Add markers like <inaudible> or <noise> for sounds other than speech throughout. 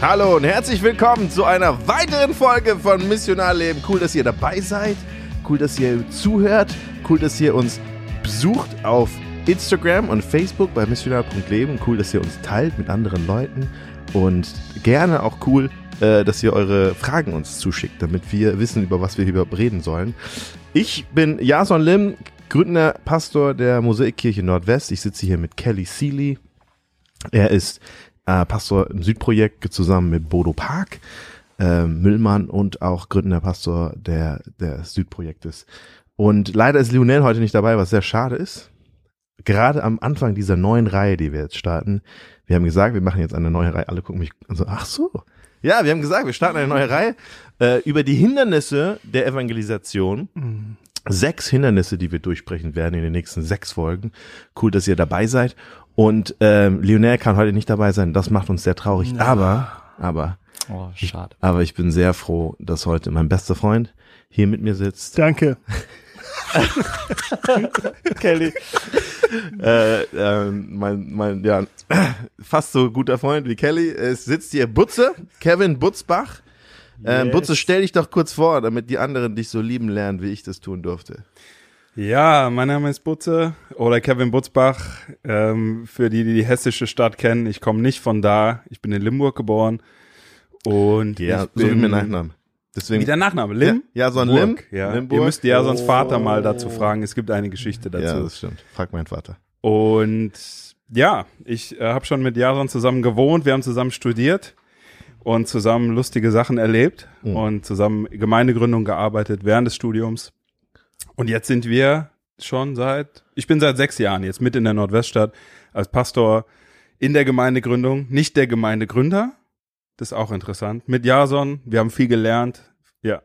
Hallo und herzlich willkommen zu einer weiteren Folge von Missionarleben. Cool, dass ihr dabei seid. Cool, dass ihr zuhört. Cool, dass ihr uns besucht auf Instagram und Facebook bei missionar.leben. Cool, dass ihr uns teilt mit anderen Leuten. Und gerne auch cool, äh, dass ihr eure Fragen uns zuschickt, damit wir wissen, über was wir überhaupt reden sollen. Ich bin Jason Lim, gründender Pastor der Mosaikkirche Nordwest. Ich sitze hier mit Kelly Seeley. Er ist äh, Pastor im Südprojekt zusammen mit Bodo Park, äh, Müllmann und auch gründender Pastor der, des Südprojektes. Und leider ist Lionel heute nicht dabei, was sehr schade ist. Gerade am Anfang dieser neuen Reihe, die wir jetzt starten, wir haben gesagt, wir machen jetzt eine neue Reihe. Alle gucken mich und so, ach so. Ja, wir haben gesagt, wir starten eine neue Reihe äh, über die Hindernisse der Evangelisation. Sechs Hindernisse, die wir durchsprechen werden in den nächsten sechs Folgen. Cool, dass ihr dabei seid. Und ähm, Lionel kann heute nicht dabei sein. Das macht uns sehr traurig. Aber, aber, Oh, schade. aber ich bin sehr froh, dass heute mein bester Freund hier mit mir sitzt. Danke. <laughs> Kelly. äh, ähm, mein, mein, ja, fast so guter Freund wie Kelly. Es sitzt hier Butze, Kevin Butzbach. Ähm, Yes. Butze, stell dich doch kurz vor, damit die anderen dich so lieben lernen, wie ich das tun durfte. Ja, mein Name ist Butze oder Kevin Butzbach. Ähm, für die, die die hessische Stadt kennen, ich komme nicht von da. Ich bin in Limburg geboren. Und Ja, so wie mein Nachnamen. Deswegen, Wie der Nachname? Lim? Ja, Jason Burg, Lim, Ja. Limburg. Ihr müsst ja sonst Vater mal dazu fragen. Es gibt eine Geschichte dazu. ja, das stimmt. Frag meinen Vater. Und ja, ich äh, habe schon mit Jason zusammen gewohnt, wir haben zusammen studiert und zusammen lustige Sachen erlebt Mhm. und zusammen Gemeindegründung gearbeitet während des Studiums. Und jetzt sind wir schon seit, ich bin seit sechs Jahren jetzt mit in der Nordweststadt als Pastor in der Gemeindegründung, nicht der Gemeindegründer. Das ist auch interessant. Mit Jason, wir haben viel gelernt. Ja,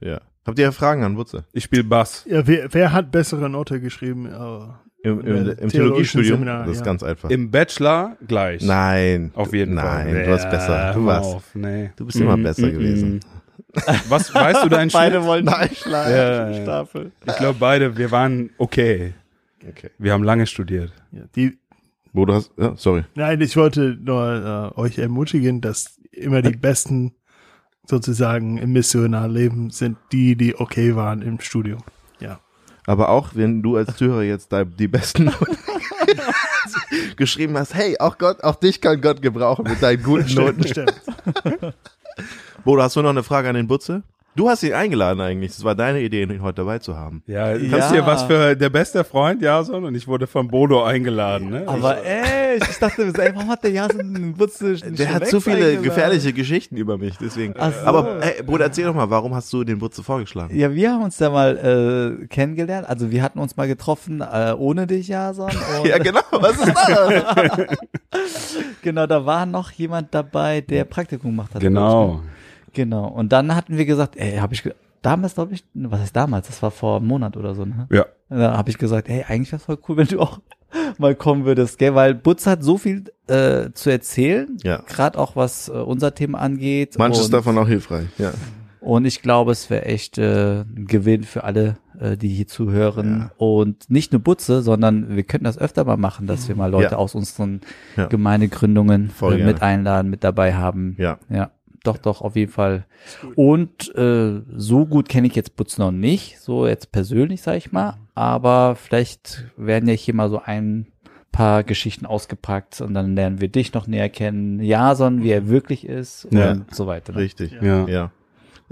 Ja. Habt ihr Fragen an Butze? ich spiele Bass. Ja, wer, wer hat bessere Note geschrieben? Äh, Im, im, Ja, im Theologiestudium? Seminar, das ist ja. ganz einfach. Im Bachelor gleich. Nein. Auf jeden Fall. Nein, du warst besser. Ja, Du warst, auf, nee. du bist immer Mm, besser mm, gewesen. mm. Was weißt du deinen <laughs> Beide Schnitt? wollten Nein. schlagen. Ja. Staffel. Ich glaube beide, wir waren okay. Okay. Wir haben lange studiert. ja, die, Wo du hast, ja, sorry. nein, ich wollte nur äh, euch ermutigen, dass immer die Besten sozusagen im Missionarleben sind die, die okay waren im Studium. Ja. Aber auch wenn du als Zuhörer jetzt da die besten Noten <laughs> geschrieben hast, hey, auch Gott, auch dich kann Gott gebrauchen mit deinen guten Noten. Stimmt. Bodo, hast du noch eine Frage an den Butze? Du hast ihn eingeladen eigentlich. Das war deine Idee, ihn heute dabei zu haben. Ja, Ja. kannst du dir was für der beste Freund, Jason? Und ich wurde von Bodo eingeladen, ne? Aber ey, ich dachte, ey, <laughs> warum hat der Jason einen Wutze Der hat so viele gefährliche Geschichten über mich, deswegen. Ach so. Aber hey, Bruder, erzähl doch mal, warum hast du den Butze vorgeschlagen? Ja, wir haben uns da mal äh, kennengelernt. Also wir hatten uns mal getroffen äh, ohne dich, Jason. <laughs> Und Ja, genau. Was ist das? <laughs> genau, da war noch jemand dabei, der Praktikum gemacht hat. genau. Genau. Und dann hatten wir gesagt, ey, habe ich damals glaube ich, was heißt damals? Das war vor einem Monat oder so, ne? Ja. Da habe ich gesagt, hey, eigentlich wäre voll cool, <laughs> wenn du auch mal kommen würdest, gell? Weil Butz hat so viel äh, zu erzählen, Ja. gerade auch was äh, unser Thema angeht. Manches davon auch hilfreich, ja. Und ich glaube, es wäre echt äh, ein Gewinn für alle, äh, die hier zuhören. Und nicht nur Butze, sondern wir könnten das öfter mal machen, dass wir mal Leute Ja. aus unseren Ja. Gemeindegründungen äh, mit einladen, mit dabei haben. Ja. Ja, doch, doch, auf jeden Fall. Und äh, so gut kenne ich jetzt Butz noch nicht, so jetzt persönlich, sag ich mal. Aber vielleicht werden ja hier mal so ein paar Geschichten ausgepackt und dann lernen wir dich noch näher kennen, Jason, wie er wirklich ist und Ja. so weiter. ne? Richtig. Ja. Ja.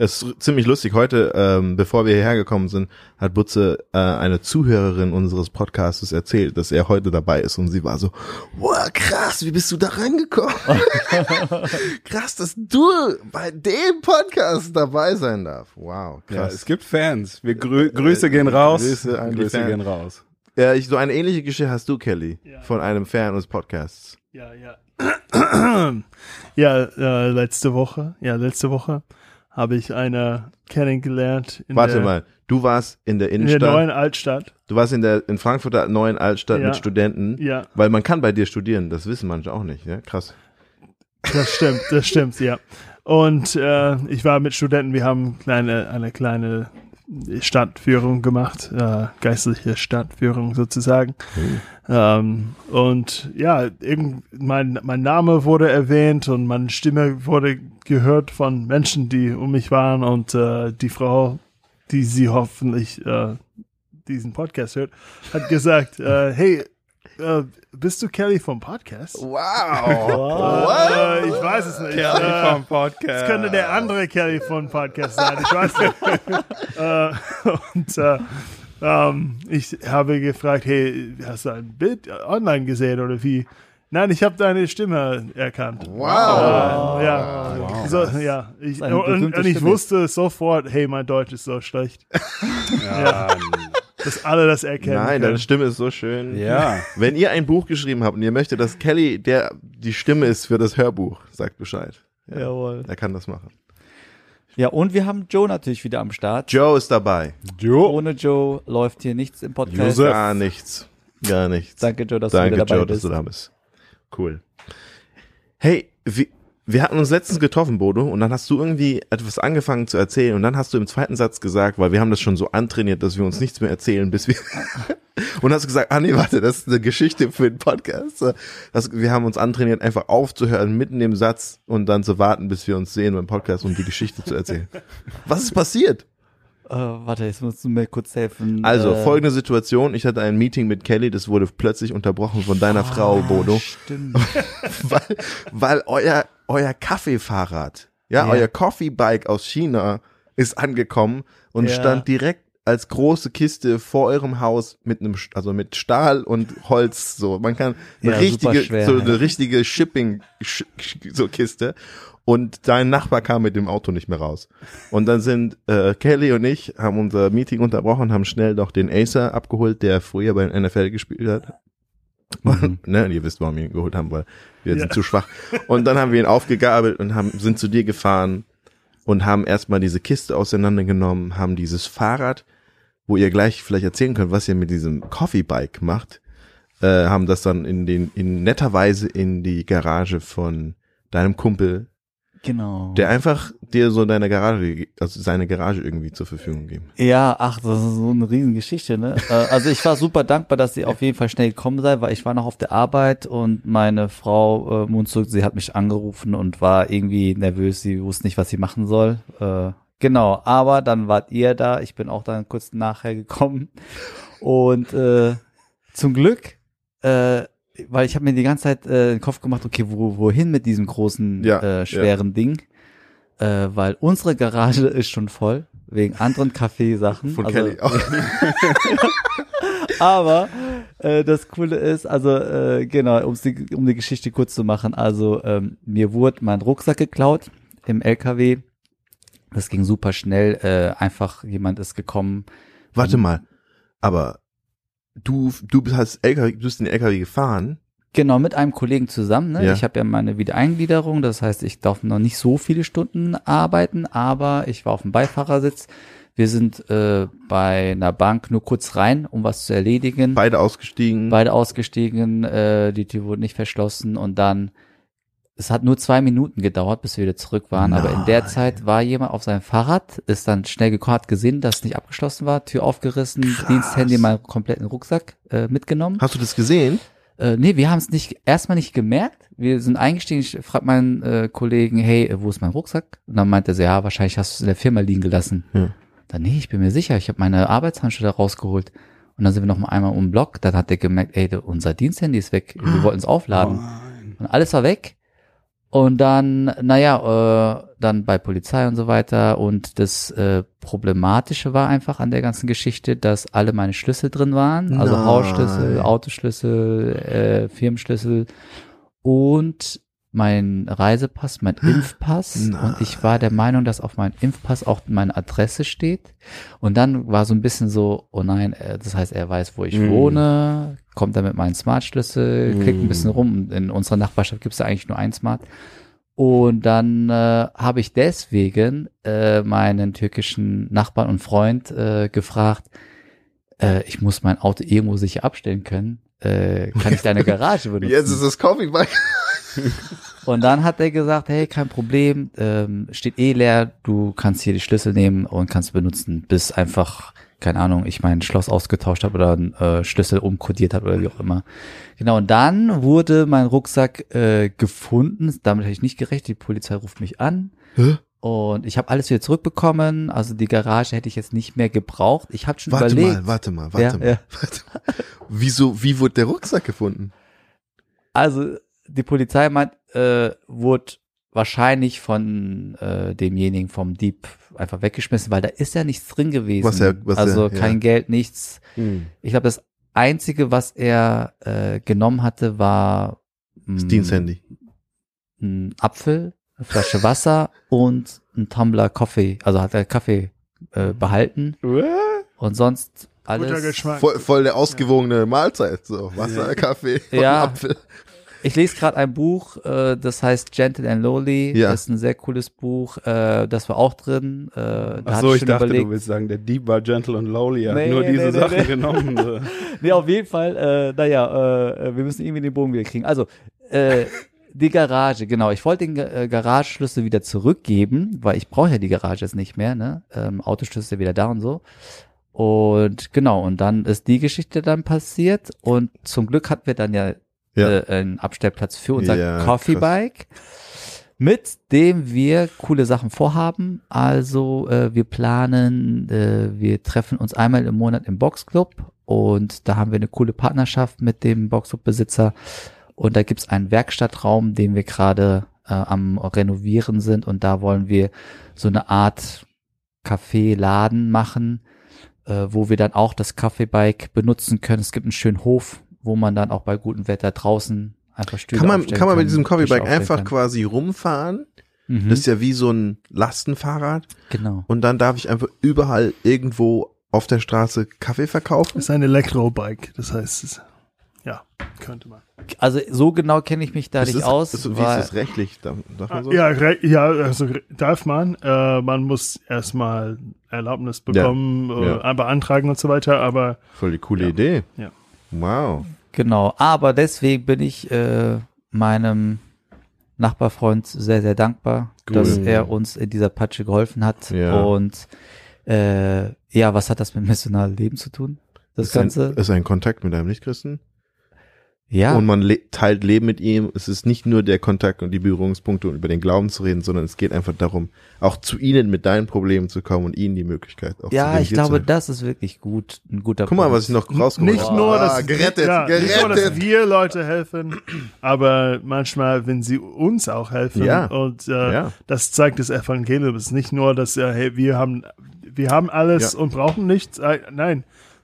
Es ist ziemlich lustig. Heute, ähm, bevor wir hierher gekommen sind, hat Butze äh, eine Zuhörerin unseres Podcasts erzählt, dass er heute dabei ist und sie war so, wow, krass, wie bist du da reingekommen? <laughs> krass, dass du bei dem Podcast dabei sein darfst. Wow, Ja, krass. es gibt Fans. Wir grü Grüße gehen raus. Grüße an die Grüße Fans. gehen raus. Ja, ich, so eine ähnliche Geschichte hast du, Kelly, Ja. von einem Fan unseres Podcasts. Ja, ja. <clears throat> ja, äh, letzte Woche, ja, letzte Woche habe ich eine kennengelernt in Warte der, mal, du warst in der in der Innenstadt, neuen Altstadt. du warst in der in Frankfurter neuen Altstadt Ja. mit Studenten, Ja, weil man kann bei dir studieren, das wissen manche auch nicht, ja, krass. das stimmt, das stimmt, ja. Und äh, ich war mit Studenten, wir haben kleine, eine kleine Stadtführung gemacht, äh, geistliche Stadtführung sozusagen. Ähm, und ja, irgend, mein, mein Name wurde erwähnt und meine Stimme wurde gehört von Menschen, die um mich waren und äh, die Frau, die sie hoffentlich äh, diesen Podcast hört, hat gesagt, äh, hey, äh, bist du Kelly vom Podcast? Wow. Äh, ich weiß es nicht. Kelly Äh, vom Podcast. es könnte der andere Kelly von Podcast sein. Ich weiß nicht. <laughs> äh, und äh, ähm, ich habe gefragt, hey, hast du ein Bild online gesehen oder wie? Nein, ich habe deine Stimme erkannt. Wow. Äh, ja, so, ja. Ich, und, und ich Stimme. wusste sofort, hey, mein Deutsch ist so schlecht, <laughs> Ja. Dass alle das erkennen. Nein, können. deine Stimme ist so schön. ja. Wenn ihr ein Buch geschrieben habt und ihr möchtet, dass Kelly der die Stimme ist für das Hörbuch, sagt Bescheid. Ja, Jawohl. Er kann das machen. Ja, und wir haben Joe natürlich wieder am Start. Joe ist dabei. Jo. Ohne Joe läuft hier nichts im Podcast. Josef. Gar nichts. Gar nichts. Danke, Joe, dass Danke, du wieder dabei Joe, dass bist. du da bist. Cool. Hey, wir, wir hatten uns letztens getroffen, Bodo, und dann hast du irgendwie etwas angefangen zu erzählen und dann hast du im zweiten Satz gesagt, weil wir haben das schon so antrainiert, dass wir uns nichts mehr erzählen, bis wir <laughs> und hast gesagt, ah nee, warte, das ist eine Geschichte für den Podcast. Das, wir haben uns antrainiert, einfach aufzuhören mitten im Satz und dann zu warten, bis wir uns sehen beim Podcast, um die Geschichte zu erzählen. Was ist passiert? Äh, warte, jetzt musst du mir kurz helfen. Also, äh, folgende Situation. Ich hatte ein Meeting mit Kelly, das wurde plötzlich unterbrochen von deiner Frau, Bodo. Stimmt. <laughs> weil, weil euer, euer Kaffeefahrrad, ja, Ja. euer Coffee Bike aus China ist angekommen und Ja. stand direkt als große Kiste vor eurem Haus mit einem, also mit Stahl und Holz, so. Man kann eine Ja, richtige, schwer, so eine richtige Shipping, so Kiste. Und dein Nachbar kam mit dem Auto nicht mehr raus. Und dann sind äh, Kelly und ich haben unser Meeting unterbrochen, haben schnell doch den Acer abgeholt, der früher bei den NFL gespielt hat. Mhm. ne, ihr wisst, warum wir ihn geholt haben, weil wir Ja. sind zu schwach. Und dann haben wir ihn aufgegabelt und haben, sind zu dir gefahren und haben erstmal diese Kiste auseinandergenommen, haben dieses Fahrrad, wo ihr gleich vielleicht erzählen könnt, was ihr mit diesem Coffee Bike macht, äh, haben das dann in den, in netter Weise in die Garage von deinem Kumpel, Genau. der einfach dir so deine Garage, also seine Garage irgendwie zur Verfügung geben. Ja, ach, das ist so eine Riesengeschichte, ne? Äh, also ich war super dankbar, dass sie auf jeden Fall schnell gekommen sei, weil ich war noch auf der Arbeit und meine Frau äh, Munzug, sie hat mich angerufen und war irgendwie nervös, sie wusste nicht, was sie machen soll. Äh, genau, aber dann wart ihr da, ich bin auch dann kurz nachher gekommen und äh, zum Glück, äh, weil ich habe mir die ganze Zeit äh, den Kopf gemacht, okay, wo, wohin mit diesem großen, Ja, äh, schweren Ding? Äh, weil unsere Garage <laughs> ist schon voll, wegen anderen Kaffeesachen. Von also, Kelly auch. <laughs> Aber äh, das Coole ist, also äh, genau, um's die, um die Geschichte kurz zu machen, also ähm, mir wurde mein Rucksack geklaut im LKW. Das ging super schnell. Äh, einfach jemand ist gekommen. Warte mal, aber du, du hast LKW, du bist in den LKW gefahren. Genau, mit einem Kollegen zusammen. Ne? Ja. Ich habe ja meine Wiedereingliederung, das heißt, ich darf noch nicht so viele Stunden arbeiten, aber ich war auf dem Beifahrersitz. Wir sind äh, bei einer Bank nur kurz rein, um was zu erledigen. Beide ausgestiegen. Beide ausgestiegen, äh, die Tür wurde nicht verschlossen und dann, es hat nur zwei Minuten gedauert, bis wir wieder zurück waren, aber in der Nein. Zeit war jemand auf seinem Fahrrad, ist dann schnell gekommen, hat gesehen, dass es nicht abgeschlossen war, Tür aufgerissen, Krass. Diensthandy, meinen kompletten Rucksack äh, mitgenommen. Hast du das gesehen? Äh, nee, wir haben es nicht erstmal nicht gemerkt. Wir sind eingestiegen. Ich frage meinen äh, Kollegen, hey, wo ist mein Rucksack? Und dann meinte er so, ja, wahrscheinlich hast du es in der Firma liegen gelassen. Ja. Dann, nee, ich bin mir sicher, ich habe meine Arbeitshandschuhe da rausgeholt. Und dann sind wir noch mal einmal um den Block. Dann hat er gemerkt, ey, unser Diensthandy ist weg. Wir wollten es aufladen. Und alles war weg. Und dann, naja, äh, dann bei Polizei und so weiter. Und das äh, Problematische war einfach an der ganzen Geschichte, dass alle meine Schlüssel drin waren. Also Nein. Hausschlüssel, Autoschlüssel, äh, Firmenschlüssel und mein Reisepass, mein Impfpass. Nein. Und ich war der Meinung, dass auf meinem Impfpass auch meine Adresse steht. Und dann war so ein bisschen so, oh nein, äh, das heißt, er weiß, wo ich Mm. wohne, kommt da mit meinem Smartschlüssel, klickt ein Mm. bisschen rum. In unserer Nachbarschaft gibt es da eigentlich nur ein Smart. Und dann äh, habe ich deswegen äh, meinen türkischen Nachbarn und Freund äh, gefragt, äh, ich muss mein Auto irgendwo sicher abstellen können. Äh, kann ich deine <laughs> Garage benutzen? Jetzt ist das Coffee Bike. <laughs> und dann hat er gesagt, hey, kein Problem, ähm, steht eh leer, du kannst hier die Schlüssel nehmen und kannst benutzen, bis einfach, keine Ahnung, ich mein Schloss ausgetauscht habe oder einen äh, Schlüssel umkodiert habe oder wie auch immer. Genau, und dann wurde mein Rucksack äh, gefunden, damit hätte ich nicht gerechnet, die Polizei ruft mich an. Hä? Und ich habe alles wieder zurückbekommen. Also die Garage hätte ich jetzt nicht mehr gebraucht. Ich habe schon Warte überlegt. mal, warte mal, warte Ja, mal. ja. Warte mal. Wieso, wie wurde der Rucksack gefunden? Also die Polizei meint, äh, wurde wahrscheinlich von äh, demjenigen vom Dieb einfach weggeschmissen, weil da ist ja nichts drin gewesen. Was er- was also er- ja. kein Geld, nichts. Ich glaube, das Einzige, was er äh, genommen hatte, war Das mh, Diensthandy. ein Apfel, eine Flasche Wasser und ein Tumbler Kaffee. Also hat er Kaffee äh, behalten und sonst alles. Guter Geschmack. Voll, voll der ausgewogene Mahlzeit. So, Wasser, Kaffee und Ja. Apfel. Ich lese gerade ein Buch, äh, das heißt Gentle and Lowly. Ja. Das ist ein sehr cooles Buch. Äh, das war auch drin. Äh, da Ach so, ich schon dachte, überlegt. du willst sagen, der Dieb war gentle und lowly, hat Nee, nur diese nee, nee, Sachen nee. genommen. So. <laughs> Nee, auf jeden Fall, äh, naja, äh, wir müssen irgendwie den Bogen wieder kriegen. Also, äh, die Garage, genau. Ich wollte den äh, Garagenschlüssel wieder zurückgeben, weil ich brauche ja die Garage jetzt nicht mehr, ne? Ähm, Autoschlüssel wieder da und so. Und genau, und dann ist die Geschichte dann passiert und zum Glück hatten wir dann ja, Ja. Äh, einen Abstellplatz für unser Ja, Coffee. Bike, mit dem wir coole Sachen vorhaben. Also äh, wir planen, äh, wir treffen uns einmal im Monat im Boxclub und da haben wir eine coole Partnerschaft mit dem Boxclub-Besitzer und da gibt's einen Werkstattraum, den wir gerade äh, am Renovieren sind und da wollen wir so eine Art Café-Laden machen, äh, wo wir dann auch das Kaffeebike benutzen können. Es gibt einen schönen Hof, wo man dann auch bei gutem Wetter draußen einfach Stühle Kann man, kann man mit diesem Coffeebike einfach kann. quasi rumfahren? Mhm, Das ist ja wie so ein Lastenfahrrad. genau. Und dann darf ich einfach überall irgendwo auf der Straße Kaffee verkaufen. Das ist ein Elektrobike. Das heißt, es, ja, könnte man. Also so genau kenne ich mich da Ist nicht aus. ist, wie ist das rechtlich? Darf, darf man so? Ja, re- ja, also darf man. Äh, man muss erstmal Erlaubnis bekommen, äh, ja. beantragen und so weiter, aber Voll die coole Ja. Idee. Ja. Wow. Genau, aber deswegen bin ich äh, meinem Nachbarfreund sehr, sehr dankbar, Cool. dass er uns in dieser Patsche geholfen hat. Ja. Und äh, ja, was hat das mit missionalem <laughs> Leben zu tun? Das ist ein, Ganze? ist ein Kontakt mit einem Nichtchristen. Ja, Und man le teilt Leben mit ihm. Es ist nicht nur der Kontakt und die Berührungspunkte und über den Glauben zu reden, sondern es geht einfach darum, auch zu ihnen mit deinen Problemen zu kommen und ihnen die Möglichkeit auch zu ja, geben, ich glaube, das ist wirklich gut, ein guter Guck mal, Punkt. was ich noch rausgeholt nicht habe. nur, Ah, dass, gerettet, ja, nicht nur, dass gerettet. wir Leute helfen, aber manchmal, wenn sie uns auch helfen. Ja. Und äh, Ja. das zeigt das Evangelium. Es ist nicht nur, dass äh, hey, wir haben, wir haben alles Ja. und brauchen nichts. Äh, nein,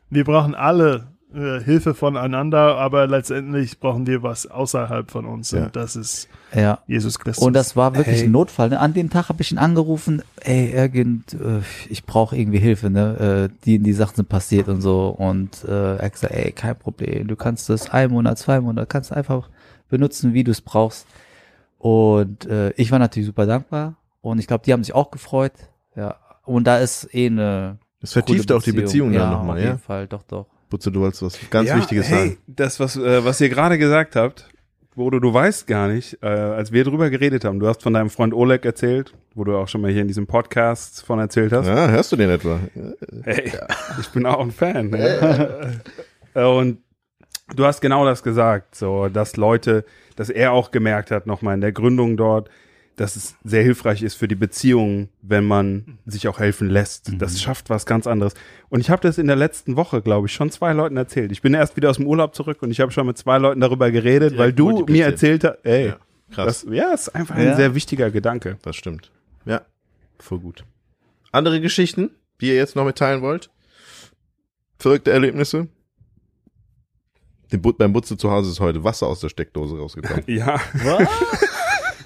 wir brauchen alle äh, Hilfe voneinander, aber letztendlich brauchen wir was außerhalb von uns. Ja. Und das ist ja. Jesus Christus. Und das war wirklich Hey. ein Notfall. Ne? An dem Tag habe ich ihn angerufen, ey, irgend, äh, ich brauche irgendwie Hilfe, ne? Äh, die, die Sachen sind passiert und so. Und äh, er hat gesagt, ey, kein Problem, du kannst das ein Monat, zwei Monate, kannst einfach benutzen, wie du es brauchst. Und äh, ich war natürlich super dankbar. Und ich glaube, die haben sich auch gefreut. Ja. Und da ist eh eine Das vertieft auch die Beziehung ja, dann nochmal, auf ja? jeden Fall, doch, doch. Butze, du wolltest was ganz ja, Wichtiges hey, sagen. Das, was, äh, was ihr gerade gesagt habt, Bodo, du weißt gar nicht, äh, als wir drüber geredet haben, du hast von deinem Freund Oleg erzählt, wo du auch schon mal hier in diesem Podcast von erzählt hast. Ja, hörst du den etwa? Hey, <laughs> ich bin auch ein Fan. Ja. Und du hast genau das gesagt, so, dass Leute, dass er auch gemerkt hat, nochmal in der Gründung dort, dass es sehr hilfreich ist für die Beziehungen, wenn man sich auch helfen lässt. Mhm. Das schafft was ganz anderes. Und ich habe das in der letzten Woche, glaube ich, schon zwei Leuten erzählt. Ich bin erst wieder aus dem Urlaub zurück und ich habe schon mit zwei Leuten darüber geredet, Direkt weil du mir erzählt hast, ey, Ja, krass. das, ja, ist einfach Ja. ein sehr wichtiger Gedanke. Das stimmt. Ja, voll gut. Andere Geschichten, die ihr jetzt noch mitteilen wollt? Verrückte Erlebnisse? Den But beim Butze zu Hause ist heute Wasser aus der Steckdose rausgekommen. <laughs> Ja.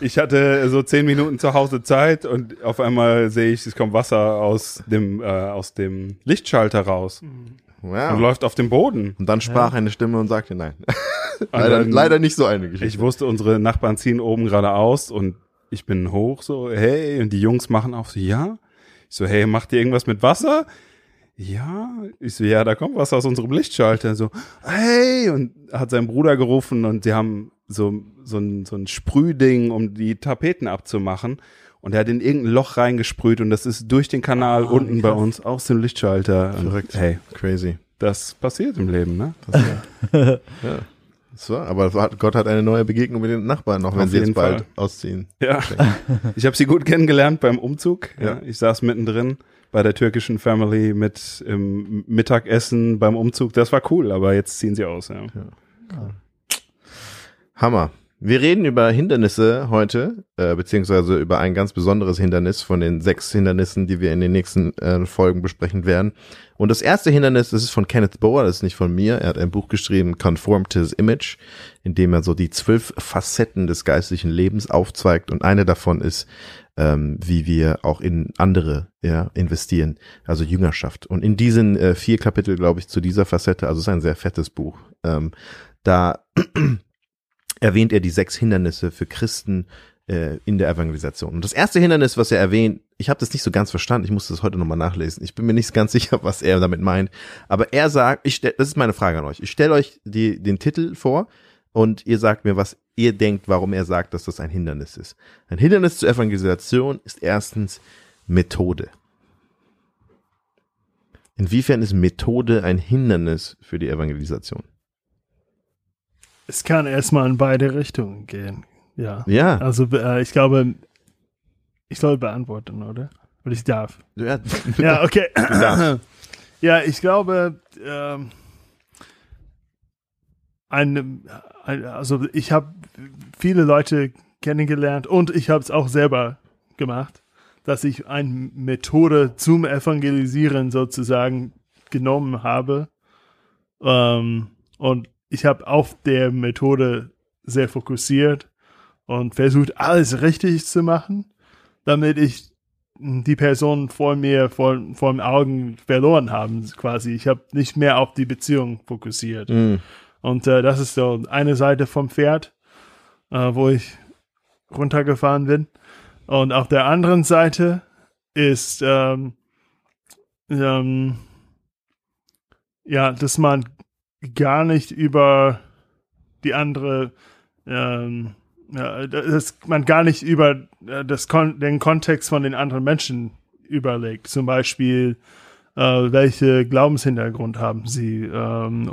Ich hatte so zehn Minuten zu Hause Zeit und auf einmal sehe ich, es kommt Wasser aus dem, äh, aus dem Lichtschalter raus und Wow. läuft auf dem Boden. Und dann sprach eine Stimme und sagte nein. <laughs> Und leider, dann- leider nicht so eine Geschichte. Ich wusste, unsere Nachbarn ziehen oben gerade aus und ich bin hoch so, hey, und die Jungs machen auch so, ja. Ich so, hey, macht ihr irgendwas mit Wasser? Ja. Ich so, ja, da kommt was aus unserem Lichtschalter. So, hey, und hat seinen Bruder gerufen und sie haben so, so ein, so ein Sprühding, um die Tapeten abzumachen. Und er hat in irgendein Loch reingesprüht und das ist durch den Kanal Ah, unten bei uns aus dem Lichtschalter. Verrückt. Hey, Crazy. das passiert im Leben, ne? <laughs> Ja. So, aber Gott hat eine neue Begegnung mit den Nachbarn, auch wenn sie jetzt bald Fall. ausziehen. Ja. Ich habe sie gut kennengelernt beim Umzug. Ja. Ich saß mittendrin bei der türkischen Family mit im Mittagessen beim Umzug. Das war cool, aber jetzt ziehen sie aus. Ja. Hammer. Wir reden über Hindernisse heute, äh, beziehungsweise über ein ganz besonderes Hindernis von den sechs Hindernissen, die wir in den nächsten äh, Folgen besprechen werden. Und das erste Hindernis, das ist von Kenneth Boer, das ist nicht von mir. Er hat ein Buch geschrieben, Conform to His Image, in dem er so die zwölf Facetten des geistlichen Lebens aufzeigt. Und eine davon ist, ähm, wie wir auch in andere ja, investieren, also Jüngerschaft. Und in diesen äh, vier Kapitel, glaube ich, zu dieser Facette, also es ist ein sehr fettes Buch, ähm, da <clears throat> erwähnt er die sechs Hindernisse für Christen äh, in der Evangelisation. Und das erste Hindernis, was er erwähnt, ich habe das nicht so ganz verstanden, ich musste das heute nochmal nachlesen. Ich bin mir nicht ganz <laughs> sicher, was er damit meint. Aber er sagt, ich stell, das ist meine Frage an euch. Ich stelle euch die, den Titel vor und ihr sagt mir, was ihr denkt, warum er sagt, dass das ein Hindernis ist. Ein Hindernis zur Evangelisation ist erstens Methode. Inwiefern ist Methode ein Hindernis für die Evangelisation? Es kann erstmal in beide Richtungen gehen. Ja. Ja, Also äh, ich glaube, ich soll beantworten, oder? Oder ich darf. ja, <laughs> Ja, okay. <clears throat> ja, ich glaube, ähm, ein, ein, also ich habe viele Leute kennengelernt und ich habe es auch selber gemacht, dass ich eine Methode zum Evangelisieren sozusagen genommen habe. Ähm, und ich habe auf der Methode sehr fokussiert und versucht, alles richtig zu machen, damit ich die Person vor mir, vor, vor den Augen verloren haben, quasi. Ich habe nicht mehr auf die Beziehung fokussiert. Mm, Und äh, das ist so eine Seite vom Pferd, äh, wo ich runtergefahren bin. Und auf der anderen Seite ist ähm, ähm, ja, dass man gar nicht über die andere ähm, ja, dass man gar nicht über äh, das Kon den Kontext von den anderen Menschen überlegt. Zum Beispiel, äh, welche Glaubenshintergrund haben sie, ähm,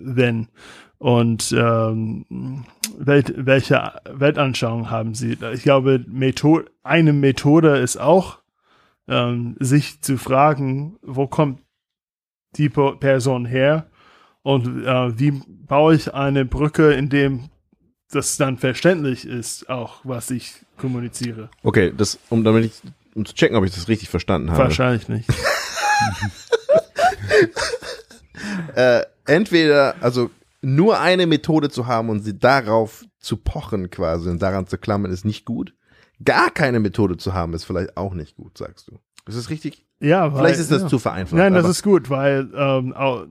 wenn und ähm, wel welche Weltanschauung haben sie. Ich glaube, Methode, eine Methode ist auch, ähm, sich zu fragen, wo kommt die Person her und äh, wie baue ich eine Brücke, in dem das dann verständlich ist, auch was ich kommuniziere. Okay, das, um damit ich, um zu checken, ob ich das richtig verstanden habe. Wahrscheinlich nicht. <laughs> Äh, entweder, also nur eine Methode zu haben und sie darauf zu pochen quasi und daran zu klammern, ist nicht gut. Gar keine Methode zu haben, ist vielleicht auch nicht gut, sagst du. Ist das richtig? Ja, weil, Vielleicht ist das ja. zu vereinfacht. Nein, das ist gut, weil ähm, auch,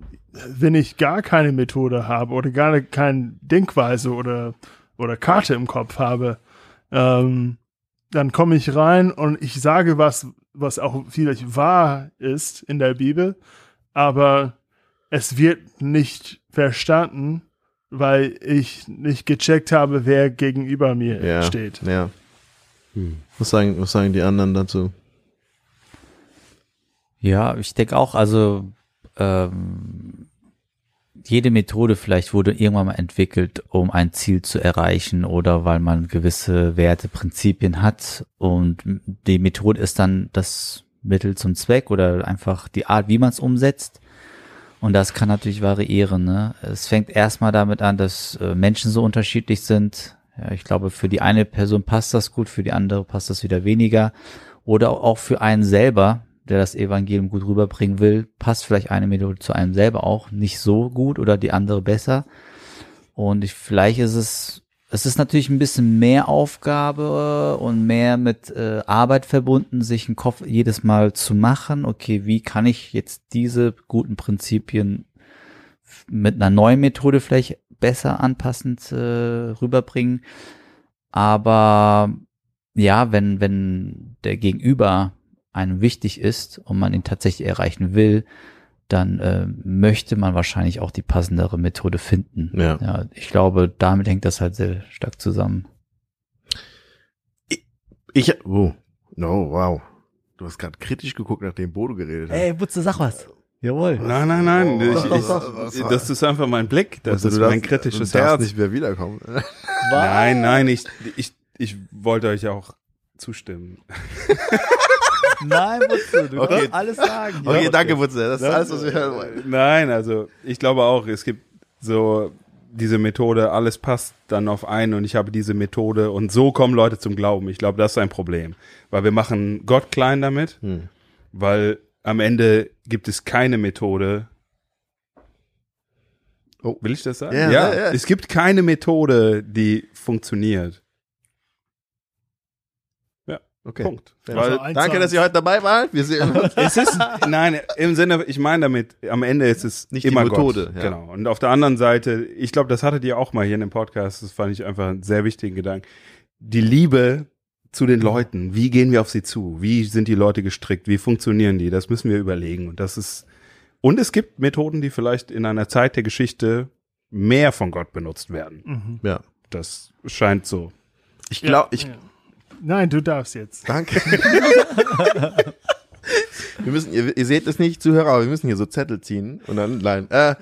wenn ich gar keine Methode habe oder gar keine Denkweise oder, oder Karte im Kopf habe, ähm, dann komme ich rein und ich sage was, was auch vielleicht wahr ist in der Bibel, aber es wird nicht verstanden, weil ich nicht gecheckt habe, wer gegenüber mir ja, steht. Ja. Hm. Was sagen, was sagen die anderen dazu? Ja, ich denke auch, also ähm, jede Methode vielleicht wurde irgendwann mal entwickelt, um ein Ziel zu erreichen oder weil man gewisse Werte, Prinzipien hat und die Methode ist dann das Mittel zum Zweck oder einfach die Art, wie man es umsetzt. Und das kann natürlich variieren. Ne? Es fängt erstmal damit an, dass äh, Menschen so unterschiedlich sind. Ja, ich glaube, für die eine Person passt das gut, für die andere passt das wieder weniger. Oder auch für einen selber, der das Evangelium gut rüberbringen will, passt vielleicht eine Methode zu einem selber auch nicht so gut oder die andere besser. Und ich, vielleicht ist es, es ist natürlich ein bisschen mehr Aufgabe und mehr mit äh, Arbeit verbunden, sich einen Kopf jedes Mal zu machen. Okay, wie kann ich jetzt diese guten Prinzipien mit einer neuen Methode vielleicht besser anpassend äh, rüberbringen? Aber ja, wenn, wenn der Gegenüber einem wichtig ist und man ihn tatsächlich erreichen will, dann äh, möchte man wahrscheinlich auch die passendere Methode finden. Ja. ja. Ich glaube, damit hängt das halt sehr stark zusammen. Ich, oh, no, wow. Du hast gerade kritisch geguckt, nachdem Bodo geredet hat. Ey, Butze, sag was. Jawohl. Nein, nein, nein. Oh, ich, doch, ich, doch, doch. das ist einfach mein Blick. Das ist du mein darfst- kritisches du darfst Herz. nicht mehr wiederkommen. <laughs> Nein, nein, ich, ich, ich wollte euch auch zustimmen. <laughs> Nein, Butze, du Okay. kannst alles sagen. Okay, danke, Butze. Das ist alles, was wir hören wollen. Nein, also ich glaube auch, es gibt so diese Methode, alles passt dann auf einen und ich habe diese Methode und so kommen Leute zum Glauben. Ich glaube, das ist ein Problem, weil wir machen Gott klein damit, Hm. weil am Ende gibt es keine Methode. Oh. Will ich das sagen? Ja, ja, ja. es gibt keine Methode, die funktioniert. Okay. Punkt. Fair. Weil eins Danke, dass ihr heute dabei wart. Wir sehen uns. <laughs> es ist, nein, im Sinne, ich meine damit, am Ende ist es Nicht die immer Methode, Gott. ja. Genau. Und auf der anderen Seite, ich glaube, das hattet ihr auch mal hier in dem Podcast, das fand ich einfach einen sehr wichtigen Gedanken. Die Liebe zu den Leuten, wie gehen wir auf sie zu? Wie sind die Leute gestrickt? Wie funktionieren die? Das müssen wir überlegen. Und das ist, und es gibt Methoden, die vielleicht in einer Zeit der Geschichte mehr von Gott benutzt werden. Mhm. Ja. Das scheint so. Ich glaube, ich, Ja. Nein, du darfst jetzt. Danke. wir müssen, ihr, ihr seht es nicht, Zuhörer, aber wir müssen hier so Zettel ziehen und dann line. Äh,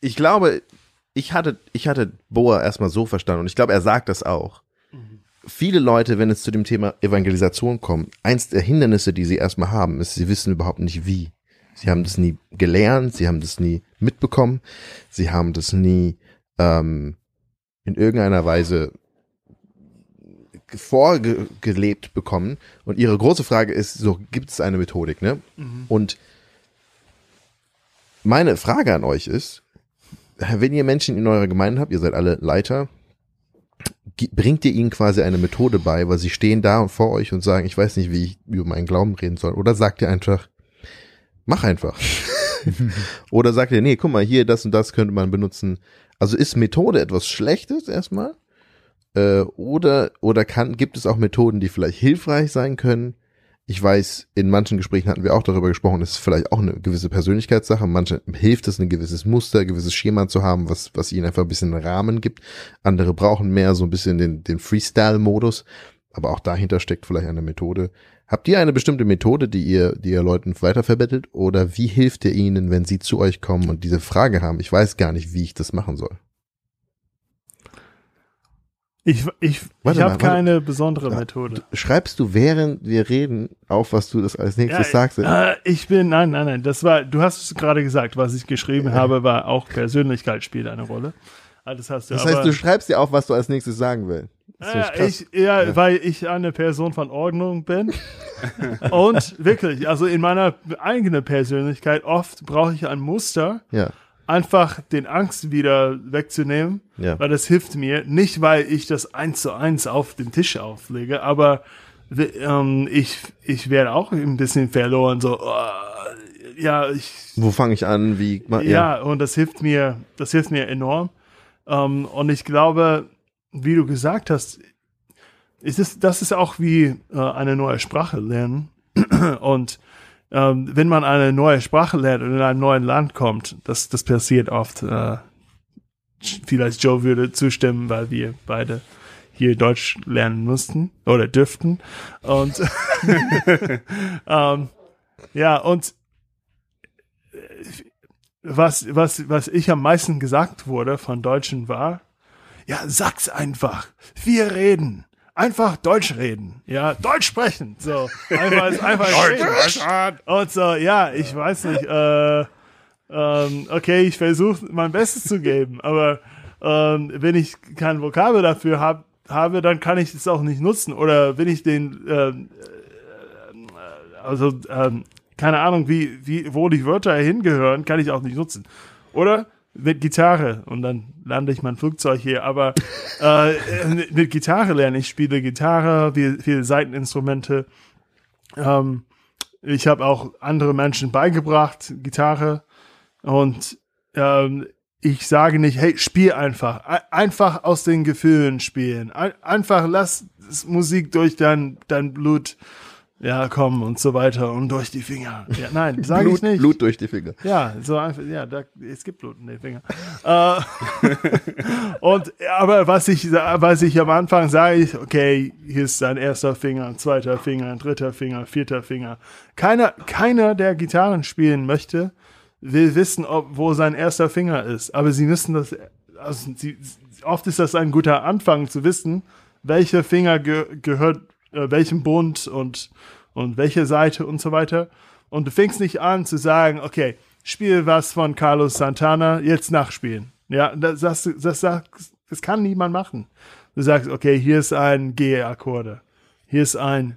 ich glaube, ich hatte, ich hatte Boa erstmal so verstanden und ich glaube, er sagt das auch. Viele Leute, wenn es zu dem Thema Evangelisation kommt, eins der Hindernisse, die sie erstmal haben, ist, sie wissen überhaupt nicht wie. Sie haben das nie gelernt, sie haben das nie mitbekommen, sie haben das nie ähm, in irgendeiner Weise vorgelebt bekommen. Und ihre große Frage ist, so gibt es eine Methodik, ne? Und meine Frage an euch ist, wenn ihr Menschen in eurer Gemeinde habt, ihr seid alle Leiter, bringt ihr ihnen quasi eine Methode bei, weil sie stehen da vor euch und sagen, ich weiß nicht, wie ich über meinen Glauben reden soll. Oder sagt ihr einfach, mach einfach. <laughs> Oder sagt ihr, nee, guck mal, hier, das und das könnte man benutzen. Also ist Methode etwas Schlechtes erstmal? Äh, oder oder kann, gibt es auch Methoden, die vielleicht hilfreich sein können? Ich weiß, in manchen Gesprächen hatten wir auch darüber gesprochen, es ist vielleicht auch eine gewisse Persönlichkeitssache. Manche hilft es, ein gewisses Muster, ein gewisses Schema zu haben, was, was ihnen einfach ein bisschen Rahmen gibt. Andere brauchen mehr so ein bisschen den, den Freestyle-Modus. Aber auch dahinter steckt vielleicht eine Methode. Habt ihr eine bestimmte Methode, die ihr, die ihr Leuten weiterverbettelt? Oder wie hilft ihr ihnen, wenn sie zu euch kommen und diese Frage haben? Ich weiß gar nicht, wie ich das machen soll. Ich, ich, Warte ich habe keine besondere Ja, Methode. Schreibst du, während wir reden, auf, was du das als nächstes sagst? Äh, ich bin, nein, nein, nein, das war, du hast es gerade gesagt, was ich geschrieben habe, war auch Persönlichkeit spielt eine Rolle. Ah, Das hast du, Das aber, heißt, du schreibst dir auf, was du als nächstes sagen willst. Ja, krass. ich, ja, weil ich eine Person von Ordnung bin. Und wirklich, also in meiner eigenen Persönlichkeit, oft brauche ich ein Muster, ja, einfach den Angst wieder wegzunehmen, ja. weil das hilft mir. Nicht, weil ich das eins zu eins auf den Tisch auflege, aber ähm, ich, ich werde auch ein bisschen verloren, so, äh, ja, ich, Wo fange ich an? Wie? ma- ja, und das hilft mir, das hilft mir enorm. Ähm, und ich glaube, wie du gesagt hast, ist es, das ist auch wie äh, eine neue Sprache lernen. <clears throat> und ähm, wenn man eine neue Sprache lernt und in einem neuen Land kommt, das, das passiert oft. Äh, vielleicht Joe würde zustimmen, weil wir beide hier Deutsch lernen mussten oder dürften. Und <laughs> ähm, ja, und was, was, was ich am meisten gesagt wurde von Deutschen war, ja, sag's einfach. Wir reden. Einfach Deutsch reden. Ja, Deutsch sprechen. So. Einfach, einfach reden. Und so, ja, ich weiß nicht, äh, ähm, okay, ich versuche mein Bestes zu geben, aber ähm, wenn ich kein Vokabel dafür hab, habe, dann kann ich es auch nicht nutzen. Oder wenn ich den, ähm, äh, also, ähm, keine Ahnung, wie, wie, wo die Wörter hingehören, kann ich auch nicht nutzen. Oder mit Gitarre und dann lande ich mein Flugzeug hier, aber äh, mit, Gitarre lernen. Ich spiele Gitarre, viele, viele Seiteninstrumente. Ähm, ich habe auch andere Menschen beigebracht, Gitarre. Und ähm, ich sage nicht, hey, spiel einfach. Ein- Einfach aus den Gefühlen spielen. Ein- Einfach lass Musik durch dein, dein Blut ja, komm und so weiter und durch die Finger. Ja, nein, sage ich nicht. Blut durch die Finger. Ja, so einfach, ja, da, es gibt Blut in den Fingern. äh, <laughs> und, aber was ich, was ich am Anfang sage, ich, okay, hier ist ein erster Finger, ein zweiter Finger, ein dritter Finger, vierter Finger. Keiner, keiner, der Gitarren spielen möchte, will wissen, ob, wo sein erster Finger ist. Aber sie müssen das, also sie, oft ist das ein guter Anfang zu wissen, welcher Finger ge gehört äh, welchem Bund und, und welche Seite und so weiter. Und du fängst nicht an zu sagen, okay, spiel was von Carlos Santana, jetzt nachspielen. Ja, das, das, das, das kann niemand machen. Du sagst, okay, hier ist ein G-Akkorde. Hier ist ein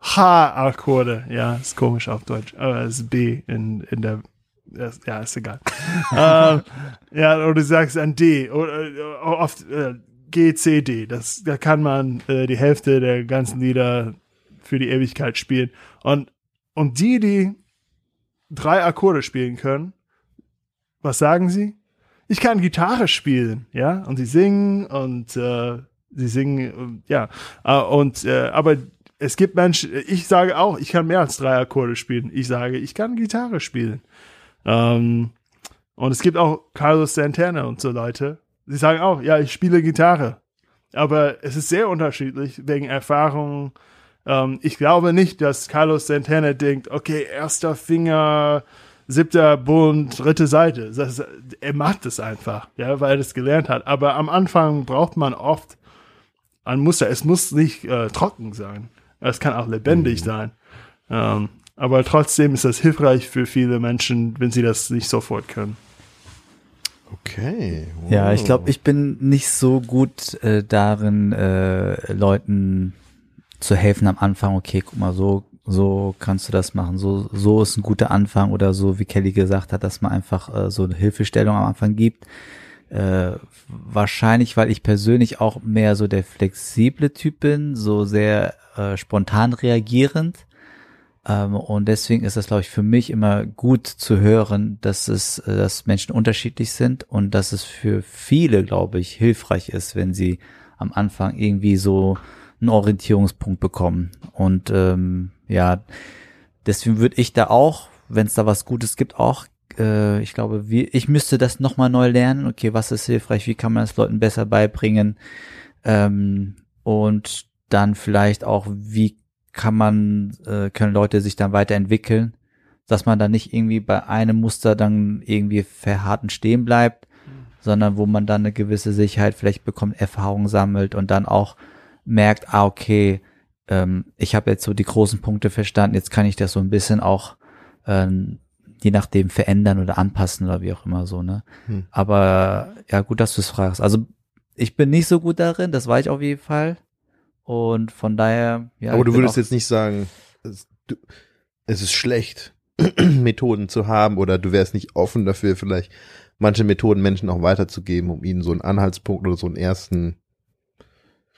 H-Akkorde. Ja, ist komisch auf Deutsch, aber es ist B in, in der, ja, ist egal. <laughs> ähm, ja, oder du sagst ein D, oder, oder oft, äh, G, C, D. Das, da kann man äh, die Hälfte der ganzen Lieder für die Ewigkeit spielen. Und, und die, die drei Akkorde spielen können, was sagen sie? Ich kann Gitarre spielen, ja, und sie singen und äh, sie singen, ja, äh, und äh, aber es gibt Menschen, ich sage auch, ich kann mehr als drei Akkorde spielen. Ich sage, ich kann Gitarre spielen. Ähm, und es gibt auch Carlos Santana und so Leute, sie sagen auch, ja, ich spiele Gitarre. Aber es ist sehr unterschiedlich wegen Erfahrung. Ähm, ich glaube nicht, dass Carlos Santana denkt, okay, erster Finger, siebter Bund, dritte Seite. Das, er macht es einfach, ja, weil er das gelernt hat. Aber am Anfang braucht man oft ein Muster. Es muss nicht äh, trocken sein. Es kann auch lebendig mhm. sein. Ähm, aber trotzdem ist das hilfreich für viele Menschen, wenn sie das nicht sofort können. Okay. Wow. Ja, ich glaube, ich bin nicht so gut äh, darin, äh, Leuten zu helfen am Anfang. Okay, guck mal, so so kannst du das machen. So so ist ein guter Anfang oder so, wie Kelly gesagt hat, dass man einfach äh, so eine Hilfestellung am Anfang gibt. Äh, wahrscheinlich, weil ich persönlich auch mehr so der flexible Typ bin, so sehr äh, spontan reagierend. Ähm, und deswegen ist das, glaube ich, für mich immer gut zu hören, dass es, äh, dass Menschen unterschiedlich sind und dass es für viele, glaube ich, hilfreich ist, wenn sie am Anfang irgendwie so einen Orientierungspunkt bekommen. Und ähm, ja, deswegen würde ich da auch, wenn es da was Gutes gibt, auch äh, ich glaube, wie, ich müsste das nochmal neu lernen. Okay, was ist hilfreich? Wie kann man das Leuten besser beibringen? Ähm, und dann vielleicht auch, wie kann man, äh, können Leute sich dann weiterentwickeln, dass man dann nicht irgendwie bei einem Muster dann irgendwie verharten stehen bleibt, sondern wo man dann eine gewisse Sicherheit vielleicht bekommt, Erfahrung sammelt und dann auch merkt, ah, okay, ähm, ich habe jetzt so die großen Punkte verstanden, jetzt kann ich das so ein bisschen auch ähm, je nachdem verändern oder anpassen oder wie auch immer so, ne? Hm. Aber ja, gut, dass du es fragst. Also ich bin nicht so gut darin, das weiß ich auf jeden Fall. Und von daher, ja. Aber du würdest jetzt nicht sagen, es, du, es ist schlecht, <clears throat> Methoden zu haben oder du wärst nicht offen dafür, vielleicht manche Methoden Menschen auch weiterzugeben, um ihnen so einen Anhaltspunkt oder so einen ersten.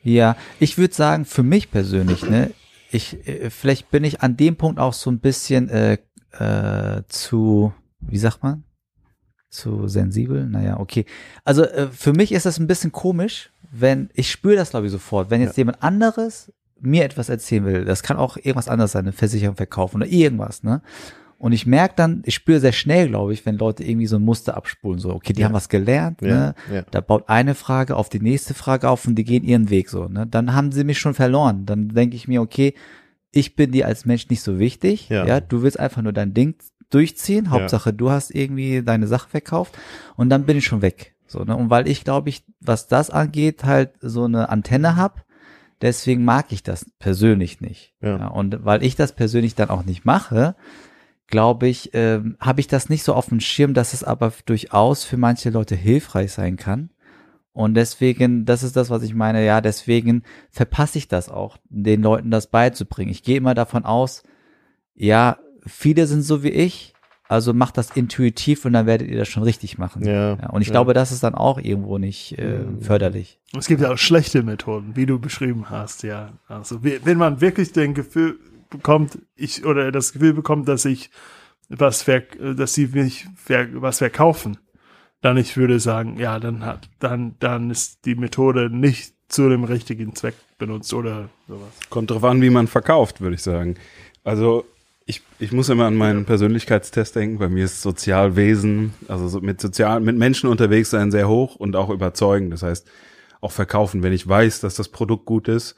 Ja, ich würde sagen, für mich persönlich, ne, ich, äh, vielleicht bin ich an dem Punkt auch so ein bisschen äh, äh, zu, wie sagt man? Zu sensibel? Naja, okay. Also äh, für mich ist das ein bisschen komisch, wenn, ich spüre das glaube ich sofort, wenn jetzt ja. jemand anderes mir etwas erzählen will, das kann auch irgendwas anderes sein, eine Versicherung verkaufen oder irgendwas, ne? Und ich merke dann, ich spüre sehr schnell, glaube ich, wenn Leute irgendwie so ein Muster abspulen, so, okay, die ja. haben was gelernt, ja, ne? Ja. Da baut eine Frage auf die nächste Frage auf und die gehen ihren Weg so, ne? Dann haben sie mich schon verloren. Dann denke ich mir, okay, ich bin dir als Mensch nicht so wichtig, ja, ja du willst einfach nur dein Ding durchziehen, Hauptsache du hast irgendwie deine Sache verkauft und dann bin ich schon weg. So, ne? Und weil ich, glaube ich, was das angeht, halt so eine Antenne hab, deswegen mag ich das persönlich nicht. Ja. ja und weil ich das persönlich dann auch nicht mache, glaube ich, ähm, habe ich das nicht so auf dem Schirm, dass es aber durchaus für manche Leute hilfreich sein kann. Und deswegen, das ist das, was ich meine, ja, deswegen verpasse ich das auch, den Leuten das beizubringen. Ich gehe immer davon aus, ja, viele sind so wie ich, also macht das intuitiv und dann werdet ihr das schon richtig machen. Ja, ja und ich ja. glaube, das ist dann auch irgendwo nicht äh, förderlich. Es gibt ja auch schlechte Methoden, wie du beschrieben hast, ja. Also wenn man wirklich den Gefühl bekommt, ich oder das Gefühl bekommt, dass ich was ver, dass sie mich ver, was verkaufen, dann ich würde sagen, ja, dann hat dann dann ist die Methode nicht zu dem richtigen Zweck benutzt oder sowas. Kommt drauf an, wie man verkauft, würde ich sagen. Also ich, ich muss immer an meinen Persönlichkeitstest denken. Bei mir ist Sozialwesen, also so mit sozial, mit Menschen unterwegs sein sehr hoch und auch überzeugen. Das heißt, auch verkaufen, wenn ich weiß, dass das Produkt gut ist.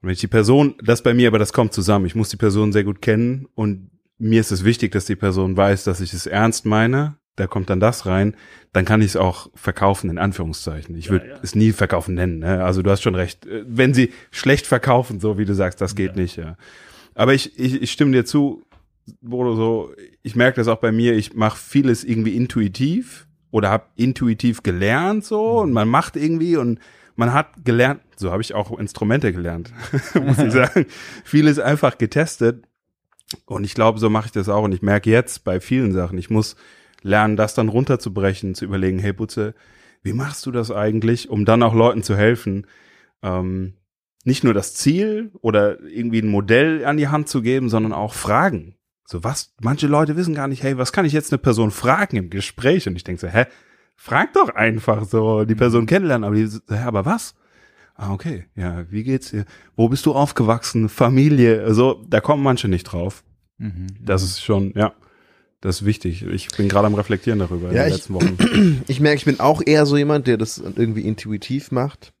Und wenn ich die Person, das bei mir, aber das kommt zusammen. Ich muss die Person sehr gut kennen und mir ist es wichtig, dass die Person weiß, dass ich es ernst meine. Da kommt dann das rein. Dann kann ich es auch verkaufen, in Anführungszeichen. Ich würde ja. es nie verkaufen nennen. Ne? Also du hast schon recht. Wenn sie schlecht verkaufen, so wie du sagst, das geht Ja. nicht. Ja. Aber ich, ich, ich stimme dir zu, Bodo, so, ich merke das auch bei mir, ich mache vieles irgendwie intuitiv oder habe intuitiv gelernt so und man macht irgendwie und man hat gelernt, so habe ich auch Instrumente gelernt, <laughs> muss ich <laughs> sagen. Vieles einfach getestet und ich glaube, so mache ich das auch und ich merke jetzt bei vielen Sachen, ich muss lernen, das dann runterzubrechen, zu überlegen, hey Butze, wie machst du das eigentlich, um dann auch Leuten zu helfen, ähm, nicht nur das Ziel oder irgendwie ein Modell an die Hand zu geben, sondern auch Fragen. So was, manche Leute wissen gar nicht, hey, was kann ich jetzt eine Person fragen im Gespräch? Und ich denke so, hä, frag doch einfach so, die Person kennenlernen, aber die, so, hä, aber was? Ah, okay, ja, wie geht's dir? Wo bist du aufgewachsen? Familie? Also, da kommen manche nicht drauf. Mhm. Das ist schon, ja, das ist wichtig. Ich bin gerade am Reflektieren darüber in Ja, den ich- letzten Wochen. <clears throat> ich merke, ich bin auch eher so jemand, der das irgendwie intuitiv macht.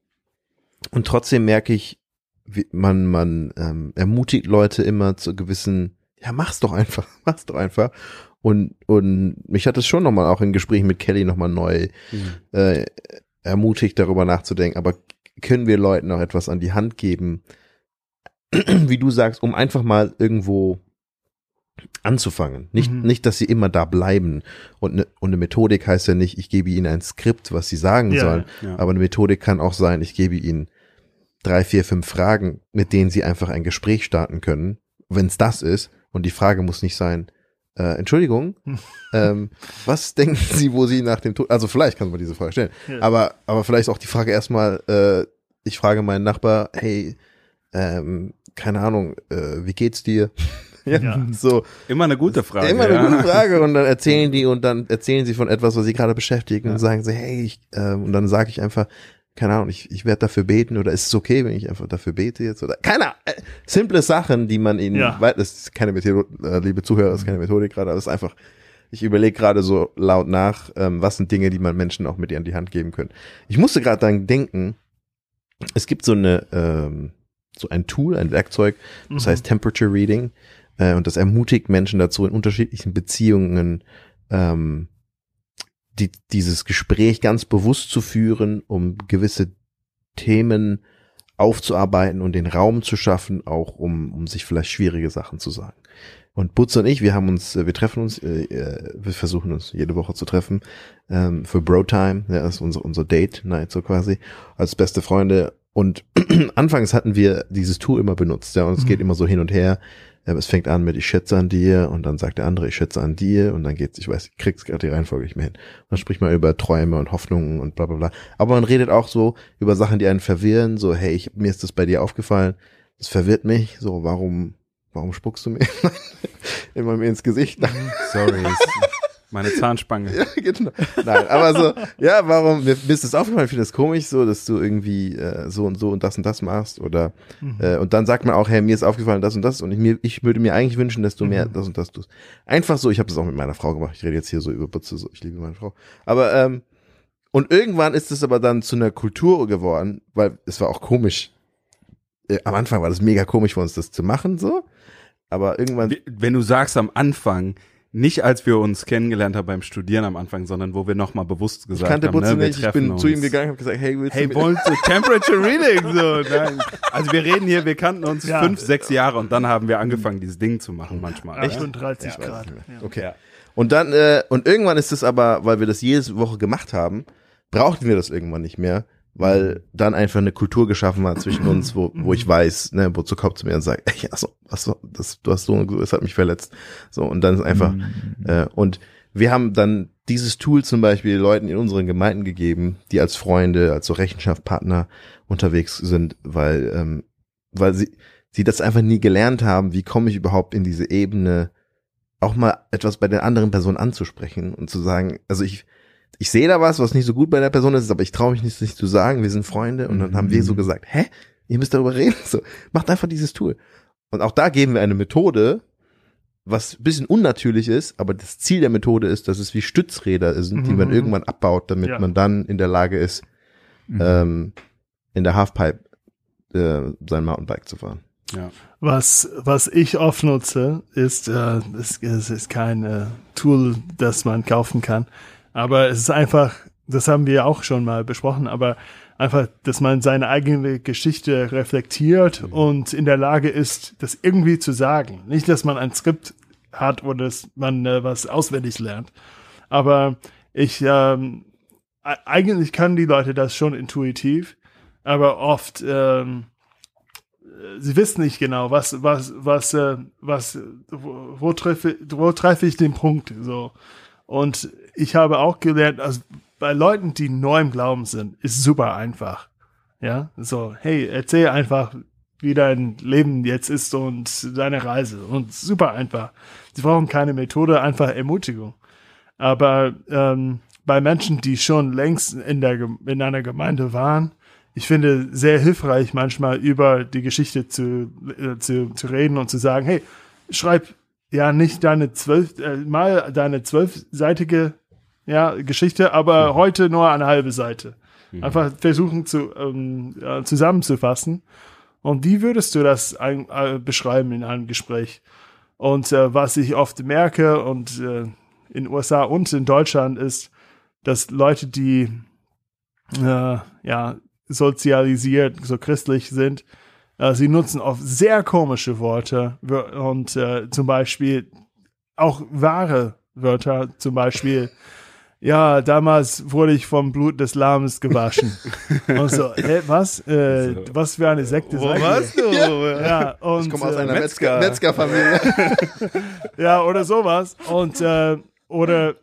Und trotzdem merke ich, wie man, man ähm, ermutigt Leute immer zu gewissen, ja, mach's doch einfach, <laughs> mach's doch einfach. Und, und mich hat es schon nochmal auch in Gesprächen mit Kelly nochmal neu äh, ermutigt, darüber nachzudenken. Aber können wir Leuten auch etwas an die Hand geben, <clears throat> wie du sagst, um einfach mal irgendwo anzufangen. Nicht, Mhm. nicht, dass sie immer da bleiben. Und ne, und eine Methodik heißt ja nicht, ich gebe ihnen ein Skript, was sie sagen Ja, sollen. ja. Aber eine Methodik kann auch sein, ich gebe ihnen drei, vier, fünf Fragen, mit denen sie einfach ein Gespräch starten können. Wenn es das ist, und die Frage muss nicht sein, äh, Entschuldigung, <laughs> ähm, was denken Sie, wo Sie nach dem Tod, also vielleicht kann man diese Frage stellen, Ja. aber, aber vielleicht auch die Frage erstmal, äh, ich frage meinen Nachbar, hey, ähm, keine Ahnung, äh, wie geht's dir? <laughs> ja, Ja. <laughs> so, Immer eine gute Frage. immer eine ja. gute Frage und dann erzählen die und dann erzählen sie von etwas, was sie gerade beschäftigt und sagen sie, hey, ich, ähm, und dann sage ich einfach, keine Ahnung, ich, ich werde dafür beten oder ist es okay, wenn ich einfach dafür bete jetzt oder keine Ahnung, äh, simple Sachen, die man ihnen, Ja. weil das ist keine Methode, äh, liebe Zuhörer, das ist keine Methodik gerade, aber es ist einfach, ich überlege gerade so laut nach, ähm, was sind Dinge, die man Menschen auch mit ihr an die Hand geben können. Ich musste gerade dann denken, es gibt so eine, ähm, so ein Tool, ein Werkzeug, das Mhm. heißt Temperature Reading. Äh, und das ermutigt Menschen dazu, in unterschiedlichen Beziehungen ähm, die, dieses Gespräch ganz bewusst zu führen, um gewisse Themen aufzuarbeiten und den Raum zu schaffen, auch um, um sich vielleicht schwierige Sachen zu sagen. Und Butz und ich, wir haben uns, äh, wir treffen uns, äh, äh, wir versuchen uns jede Woche zu treffen ähm, für Bro Time, ja, das ist unser, unser Date Night so quasi, als beste Freunde. Und <clears throat> anfangs hatten wir dieses Tool immer benutzt, ja, und es Mhm. geht immer so hin und her. Es fängt an mit ich schätze an dir und dann sagt der andere ich schätze an dir und dann geht's, ich weiß, ich krieg's gerade die Reihenfolge nicht mehr hin. Dann spricht man über Träume und Hoffnungen und bla bla bla. Aber man redet auch so über Sachen, die einen verwirren, so hey, ich, mir ist das bei dir aufgefallen, das verwirrt mich, so warum, warum spuckst du mir <laughs> immer mir ins Gesicht? Sorry, ist meine Zahnspange. <laughs> Ja, genau. Nein, aber so, ja, warum, mir, mir ist das aufgefallen, ich finde das komisch so, dass du irgendwie äh, so und so und das und das machst oder Mhm. äh, und dann sagt man auch, hey, mir ist aufgefallen das und das und ich, mir, ich würde mir eigentlich wünschen, dass du mehr Mhm. das und das tust. Einfach so, ich habe das auch mit meiner Frau gemacht, ich rede jetzt hier so über Butze, so, ich liebe meine Frau. Aber, ähm, und irgendwann ist es aber dann zu einer Kultur geworden, weil es war auch komisch. Äh, am Anfang war das mega komisch für uns, das zu machen, so. Aber irgendwann, Wenn du sagst am Anfang, nicht als wir uns kennengelernt haben beim Studieren am Anfang, sondern wo wir nochmal bewusst ich gesagt kannte haben, Butze ne, wir nicht, ich treffen bin zu ihm uns. gegangen, habe gesagt, hey, willst Hey, du mit- wollen du <laughs> Temperature Reading? So, nein. Also wir reden hier, wir kannten uns Ja. fünf, sechs Jahre und dann haben wir angefangen, dieses Ding zu machen manchmal. 38 Ja, Grad. ich. Okay. Und dann, äh, und irgendwann ist es aber, weil wir das jede Woche gemacht haben, brauchten wir das irgendwann nicht mehr, weil dann einfach eine Kultur geschaffen war zwischen uns, wo, wo ich weiß, ne, wozu kommt zu mir und sagt, ey, <laughs> also, was, so- das, du hast so, es hat mich verletzt. So, und dann ist einfach, Mhm. äh, und wir haben dann dieses Tool zum Beispiel Leuten in unseren Gemeinden gegeben, die als Freunde, als so Rechenschaftpartner unterwegs sind, weil, ähm, weil sie, sie das einfach nie gelernt haben, wie komme ich überhaupt in diese Ebene, auch mal etwas bei den anderen Personen anzusprechen und zu sagen, also ich, ich sehe da was, was nicht so gut bei der Person ist, aber ich traue mich nicht, nicht zu sagen, wir sind Freunde und dann haben wir so gesagt, hä, ihr müsst darüber reden, <laughs> so, macht einfach dieses Tool. Und auch da geben wir eine Methode, was ein bisschen unnatürlich ist, aber das Ziel der Methode ist, dass es wie Stützräder sind, die Mhm, man mhm. irgendwann abbaut, damit Ja. man dann in der Lage ist, Mhm. ähm, in der Halfpipe äh, sein Mountainbike zu fahren. Ja. Was, was ich oft nutze, ist, äh, es, es ist kein äh, Tool, das man kaufen kann. Aber es ist einfach, das haben wir auch schon mal besprochen, aber einfach, dass man seine eigene Geschichte reflektiert und in der Lage ist, das irgendwie zu sagen. Nicht, dass man ein Skript hat oder dass man äh, was auswendig lernt. Aber ich, ähm, e- eigentlich können die Leute das schon intuitiv, aber oft, ähm, sie wissen nicht genau, was, was, was, äh, was, wo, wo treffe, wo treffe ich den Punkt, so. Und ich habe auch gelernt, also bei Leuten, die neu im Glauben sind, ist super einfach. Ja, so, hey, erzähl einfach, wie dein Leben jetzt ist und deine Reise und super einfach. Sie brauchen keine Methode, einfach Ermutigung. Aber ähm, bei Menschen, die schon längst in, der, in einer Gemeinde waren, ich finde sehr hilfreich manchmal über die Geschichte zu, äh, zu, zu reden und zu sagen, hey, schreib ja nicht deine zwölf, äh, mal deine zwölfseitige ja, Geschichte, aber heute nur eine halbe Seite. Einfach versuchen zu ähm, äh, zusammenzufassen. Und wie würdest du das ein, äh, beschreiben in einem Gespräch? Und äh, was ich oft merke und äh, in USA und in Deutschland ist, dass Leute, die äh, ja sozialisiert, so christlich sind, äh, sie nutzen oft sehr komische Worte und äh, zum Beispiel auch wahre Wörter, zum Beispiel ja, damals wurde ich vom Blut des Lammes gewaschen. <laughs> und so, hä, was? Äh, So. Was für eine Sekte seid ihr? du? Ja, und, Ich komme aus äh, einer Metzger. Metzger- Metzgerfamilie. <laughs> ja, oder sowas. Und äh, oder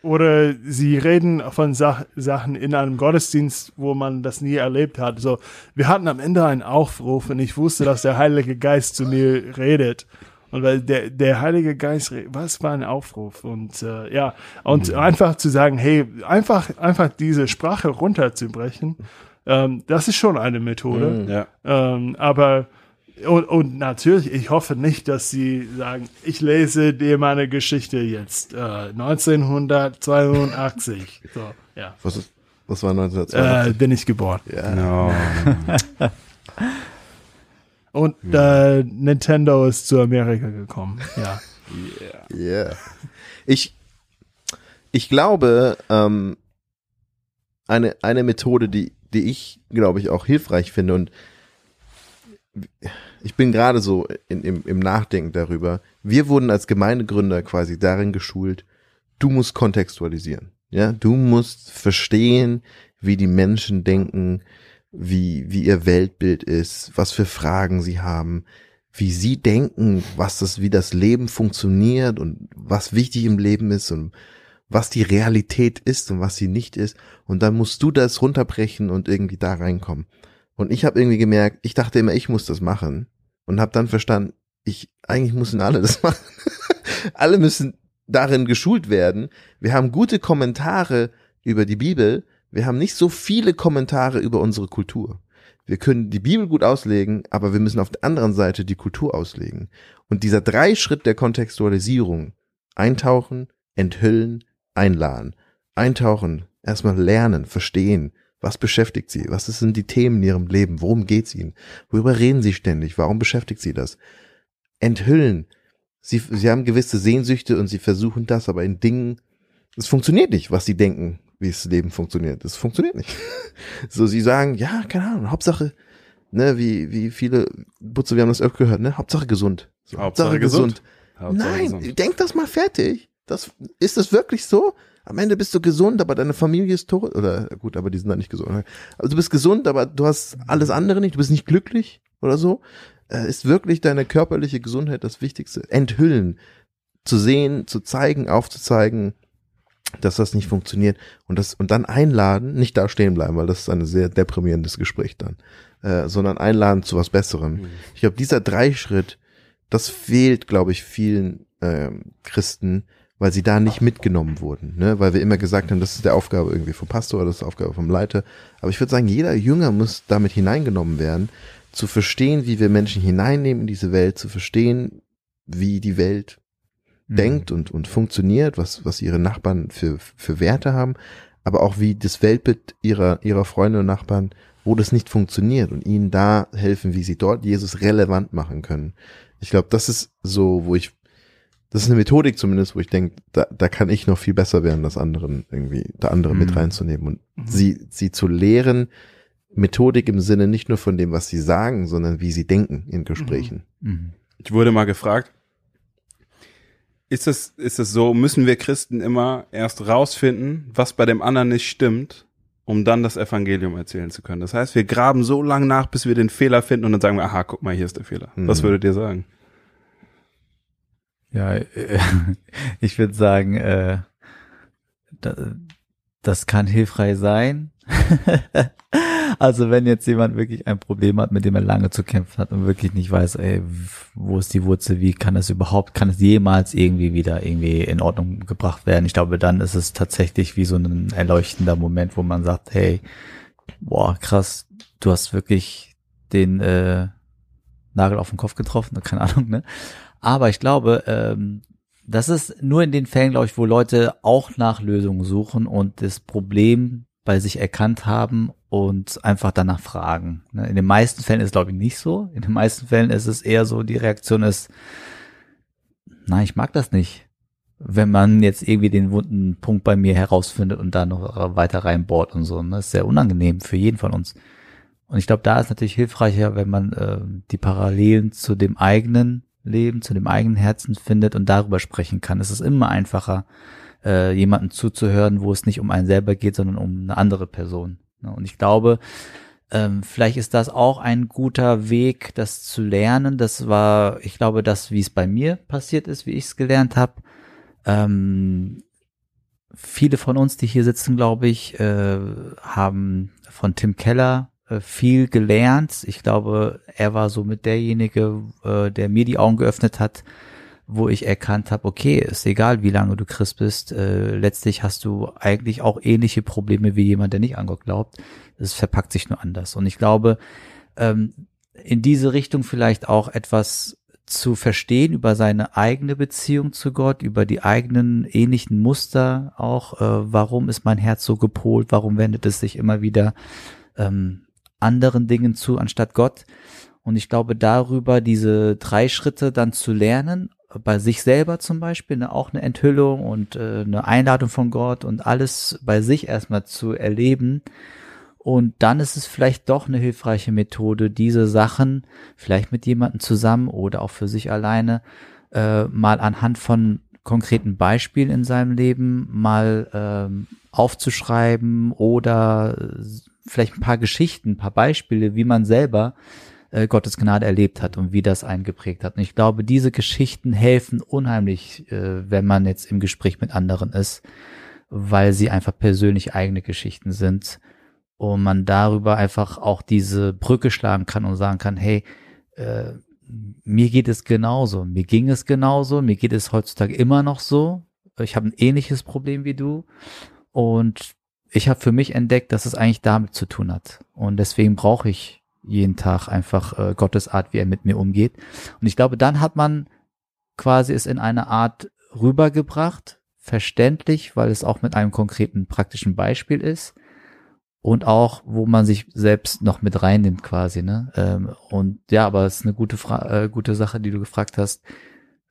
oder sie reden von Sach Sachen in einem Gottesdienst, wo man das nie erlebt hat. So, wir hatten am Ende einen Aufruf und ich wusste, dass der Heilige Geist zu mir redet. Und weil der, der Heilige Geist, was war ein Aufruf? Und äh, ja, und einfach zu sagen, hey, einfach, einfach diese Sprache runterzubrechen, ähm, das ist schon eine Methode. Ja. Ähm, aber und, und natürlich, ich hoffe nicht, dass sie sagen, ich lese dir meine Geschichte jetzt. Äh, 1982. So, ja. Was, ist, was war 1982? Äh, bin ich geboren. ja. No. <laughs> <laughs> Und äh, Nintendo ist zu Amerika gekommen. Ja. <laughs> Yeah. Ich, ich glaube, ähm, eine, eine Methode, die, die ich, glaube ich, auch hilfreich finde und ich bin gerade so in, im, im Nachdenken darüber. Wir wurden als Gemeindegründer quasi darin geschult, du musst kontextualisieren. Ja, du musst verstehen, wie die Menschen denken, wie, wie ihr Weltbild ist, was für Fragen sie haben, wie sie denken, was das, wie das Leben funktioniert und was wichtig im Leben ist und was die Realität ist und was sie nicht ist. Und dann musst du das runterbrechen und irgendwie da reinkommen. Und ich habe irgendwie gemerkt, ich dachte immer, ich muss das machen und habe dann verstanden, ich eigentlich müssen alle das <laughs> machen. alle müssen darin geschult werden. Wir haben gute Kommentare über die Bibel. Wir haben nicht so viele Kommentare über unsere Kultur. Wir können die Bibel gut auslegen, aber wir müssen auf der anderen Seite die Kultur auslegen. Und dieser drei Schritt der Kontextualisierung, eintauchen, enthüllen, einladen, eintauchen, erstmal lernen, verstehen, was beschäftigt sie, was sind die Themen in ihrem Leben, worum geht's ihnen, worüber reden sie ständig, warum beschäftigt sie das, enthüllen, sie, sie haben gewisse Sehnsüchte und sie versuchen das, aber in Dingen, es funktioniert nicht, was sie denken, wie das Leben funktioniert. Es funktioniert nicht. <laughs> so, sie sagen, ja, keine Ahnung, Hauptsache, ne, wie, wie viele, Butze, wir haben das öfter gehört, ne, Hauptsache gesund. So, Hauptsache gesund. Hauptsache Nein, gesund. denk das mal fertig. Das, ist das wirklich so? Am Ende bist du gesund, aber deine Familie ist tot. Oder gut, aber die sind dann nicht gesund. Also du bist gesund, aber du hast alles andere nicht. Du bist nicht glücklich oder so. Äh, ist wirklich deine körperliche Gesundheit das Wichtigste? Enthüllen, zu sehen, zu zeigen, aufzuzeigen, dass das nicht funktioniert und das und dann einladen, nicht da stehen bleiben, weil das ist ein sehr deprimierendes Gespräch dann, äh, sondern einladen zu was Besserem. Ich glaube, dieser Dreischritt, das fehlt, glaube ich, vielen ähm, Christen weil sie da nicht mitgenommen wurden, ne? weil wir immer gesagt haben, das ist der Aufgabe irgendwie vom Pastor, das ist die Aufgabe vom Leiter. Aber ich würde sagen, jeder Jünger muss damit hineingenommen werden, zu verstehen, wie wir Menschen hineinnehmen in diese Welt, zu verstehen, wie die Welt Mhm. denkt und, und funktioniert, was, was ihre Nachbarn für, für Werte haben, aber auch wie das Weltbild ihrer, ihrer Freunde und Nachbarn, wo das nicht funktioniert und ihnen da helfen, wie sie dort Jesus relevant machen können. Ich glaube, das ist so, wo ich, das ist eine Methodik zumindest, wo ich denke, da, da kann ich noch viel besser werden, das anderen irgendwie, da andere mit Mhm. reinzunehmen und sie, sie zu lehren, Methodik im Sinne nicht nur von dem, was sie sagen, sondern wie sie denken in Gesprächen. Mhm. Ich wurde mal gefragt, ist es, ist es so, müssen wir Christen immer erst rausfinden, was bei dem anderen nicht stimmt, um dann das Evangelium erzählen zu können? Das heißt, wir graben so lange nach, bis wir den Fehler finden und dann sagen wir, aha, guck mal, hier ist der Fehler. Was Mhm. würdet ihr sagen? Ja, äh, <laughs> ich würde sagen, äh, da, das kann hilfreich sein. <laughs> also wenn jetzt jemand wirklich ein Problem hat, mit dem er lange zu kämpfen hat und wirklich nicht weiß, ey, wo ist die Wurzel, wie kann das überhaupt, kann es jemals irgendwie wieder irgendwie in Ordnung gebracht werden? Ich glaube, dann ist es tatsächlich wie so ein erleuchtender Moment, wo man sagt, hey, boah, krass, du hast wirklich den äh, Nagel auf den Kopf getroffen, <laughs> keine Ahnung, ne? Aber ich glaube, ähm, das ist nur in den Fällen, glaube ich, wo Leute auch nach Lösungen suchen und das Problem bei sich erkannt haben und einfach danach fragen. ne? In den meisten Fällen ist es, glaube ich, nicht so. In den meisten Fällen ist es eher so, die Reaktion ist, nein, ich mag das nicht. Wenn man jetzt irgendwie den wunden Punkt bei mir herausfindet und da noch weiter reinbohrt und so. Ne? Das ist sehr unangenehm für jeden von uns. Und ich glaube, da ist natürlich hilfreicher, wenn man äh, die Parallelen zu dem eigenen Leben, zu dem eigenen Herzen findet und darüber sprechen kann. Es ist immer einfacher, äh, jemanden zuzuhören, wo es nicht um einen selber geht, sondern um eine andere Person. Ne? Und ich glaube, ähm, vielleicht ist das auch ein guter Weg, das zu lernen. Das war, ich glaube, das, wie es bei mir passiert ist, wie ich es gelernt habe. Ähm, viele von uns, die hier sitzen, glaube ich, äh, haben von Tim Keller äh, viel gelernt. Ich glaube, er war so mit derjenige, äh, der mir die Augen geöffnet hat, wo ich erkannt habe, okay, ist egal, wie lange du Christ bist, äh, letztlich hast du eigentlich auch ähnliche Probleme wie jemand, der nicht an Gott glaubt. Es verpackt sich nur anders. Und ich glaube, ähm, in diese Richtung vielleicht auch etwas zu verstehen über seine eigene Beziehung zu Gott, über die eigenen ähnlichen Muster auch, äh, warum ist mein Herz so gepolt, warum wendet es sich immer wieder ähm, anderen Dingen zu anstatt Gott. Und ich glaube, darüber diese drei Schritte dann zu lernen, bei sich selber zum Beispiel, ne, auch eine Enthüllung und äh, eine Einladung von Gott und alles bei sich erstmal zu erleben. Und dann ist es vielleicht doch eine hilfreiche Methode, diese Sachen vielleicht mit jemandem zusammen oder auch für sich alleine äh, mal anhand von konkreten Beispielen in seinem Leben mal ähm, aufzuschreiben oder äh, vielleicht ein paar Geschichten, ein paar Beispiele, wie man selber äh, Gottes Gnade erlebt hat und wie das einen geprägt hat. Und ich glaube, diese Geschichten helfen unheimlich, äh, wenn man jetzt im Gespräch mit anderen ist, weil sie einfach persönlich eigene Geschichten sind und man darüber einfach auch diese Brücke schlagen kann und sagen kann, hey, äh, mir geht es genauso, mir ging es genauso, mir geht es heutzutage immer noch so. Ich habe ein ähnliches Problem wie du und ich habe für mich entdeckt, dass es eigentlich damit zu tun hat. Und deswegen brauche ich jeden Tag einfach äh, Gottes Art, wie er mit mir umgeht. Und ich glaube, dann hat man quasi es in eine Art rübergebracht, verständlich, weil es auch mit einem konkreten praktischen Beispiel ist und auch, wo man sich selbst noch mit reinnimmt quasi, ne? Ähm, und ja, aber es ist eine gute Fra äh, gute Sache, die du gefragt hast.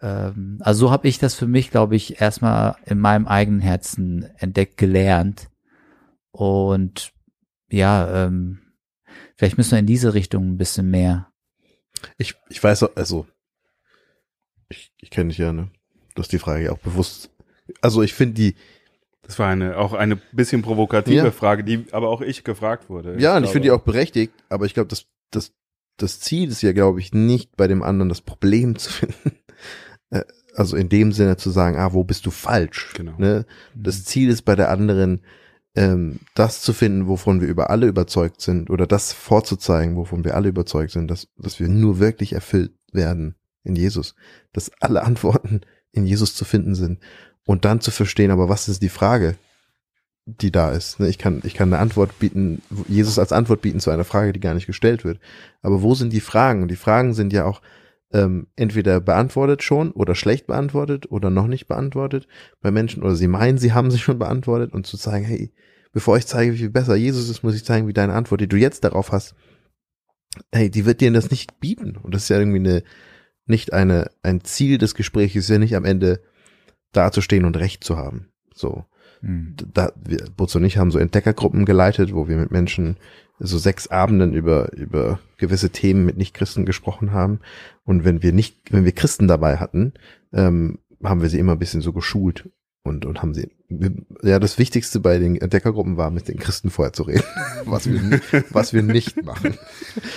Ähm, also so habe ich das für mich, glaube ich, erstmal in meinem eigenen Herzen entdeckt, gelernt. Und ja, ähm, vielleicht müssen wir in diese Richtung ein bisschen mehr. Ich, ich weiß, auch- also, ich, ich kenne dich ja, ne? Du hast die Frage ja auch bewusst. Also ich finde die, Das war eine, auch eine bisschen provokative Ja. Frage, die aber auch ich gefragt wurde. ja, und ich finde die auch berechtigt, aber ich glaube, das, das, das Ziel ist ja, glaube ich, nicht bei dem anderen das Problem zu finden. <laughs> Äh, Also in dem Sinne zu sagen, ah, wo bist du falsch? Genau. Ne? Das Ziel ist bei der anderen, ähm, das zu finden, wovon wir über alle überzeugt sind, oder das vorzuzeigen, wovon wir alle überzeugt sind, dass, dass wir nur wirklich erfüllt werden in Jesus, dass alle Antworten in Jesus zu finden sind und dann zu verstehen, aber was ist die Frage, die da ist? Ne, Ich kann, ich kann eine Antwort bieten, Jesus als Antwort bieten zu einer Frage, die gar nicht gestellt wird. Aber wo sind die Fragen? Die Fragen sind ja auch ähm, entweder beantwortet schon oder schlecht beantwortet oder noch nicht beantwortet bei Menschen oder sie meinen, sie haben sie schon beantwortet und zu zeigen, hey, bevor ich zeige, wie viel besser Jesus ist, muss ich zeigen, wie deine Antwort, die du jetzt darauf hast, hey, die wird dir das nicht bieten. Und das ist ja irgendwie eine, nicht eine, ein Ziel des Gesprächs, ist ja nicht am Ende dazustehen und Recht zu haben. So. Hm. Da, wir, Butz und ich haben so Entdeckergruppen geleitet, wo wir mit Menschen so sechs Abenden über, über gewisse Themen mit Nichtchristen gesprochen haben. Und wenn wir nicht, wenn wir Christen dabei hatten, ähm, haben wir sie immer ein bisschen so geschult und, und haben sie, ja, das Wichtigste bei den Entdeckergruppen war, mit den Christen vorher zu reden, <laughs> was wir, was wir nicht machen.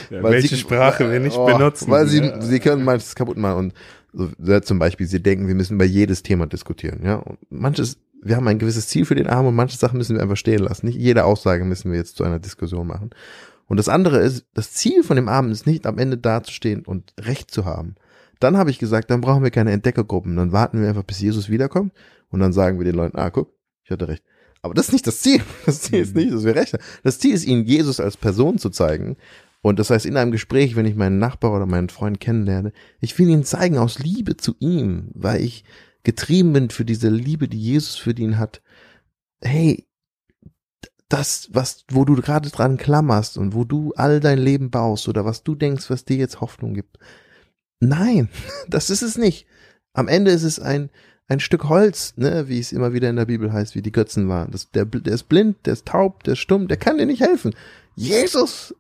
Ja, welche sie- Sprache wir nicht Oh, benutzen. Weil sie, Ja. sie können manches kaputt machen und so, ja, zum Beispiel, sie denken, wir müssen über jedes Thema diskutieren, ja. Und manches, wir haben ein gewisses Ziel für den Abend und manche Sachen müssen wir einfach stehen lassen. Nicht jede Aussage müssen wir jetzt zu einer Diskussion machen. Und das andere ist, das Ziel von dem Abend ist nicht am Ende dazustehen und Recht zu haben. Dann habe ich gesagt, dann brauchen wir keine Entdeckergruppen. Dann warten wir einfach, bis Jesus wiederkommt und dann sagen wir den Leuten, ah, guck, ich hatte recht. Aber das ist nicht das Ziel. <laughs> Das Ziel ist nicht, dass wir recht haben. Das Ziel ist, ihnen Jesus als Person zu zeigen. Und das heißt, in einem Gespräch, wenn ich meinen Nachbar oder meinen Freund kennenlerne, ich will ihn zeigen aus Liebe zu ihm, weil ich getrieben bin für diese Liebe, die Jesus für ihn hat. Hey, das, was, wo du gerade dran klammerst und wo du all dein Leben baust oder was du denkst, was dir jetzt Hoffnung gibt. Nein, <laughs> das ist es nicht. Am Ende ist es ein, ein Stück Holz, ne, wie es immer wieder in der Bibel heißt, wie die Götzen waren. Das, der, der ist blind, der ist taub, der ist stumm, der kann dir nicht helfen. Jesus,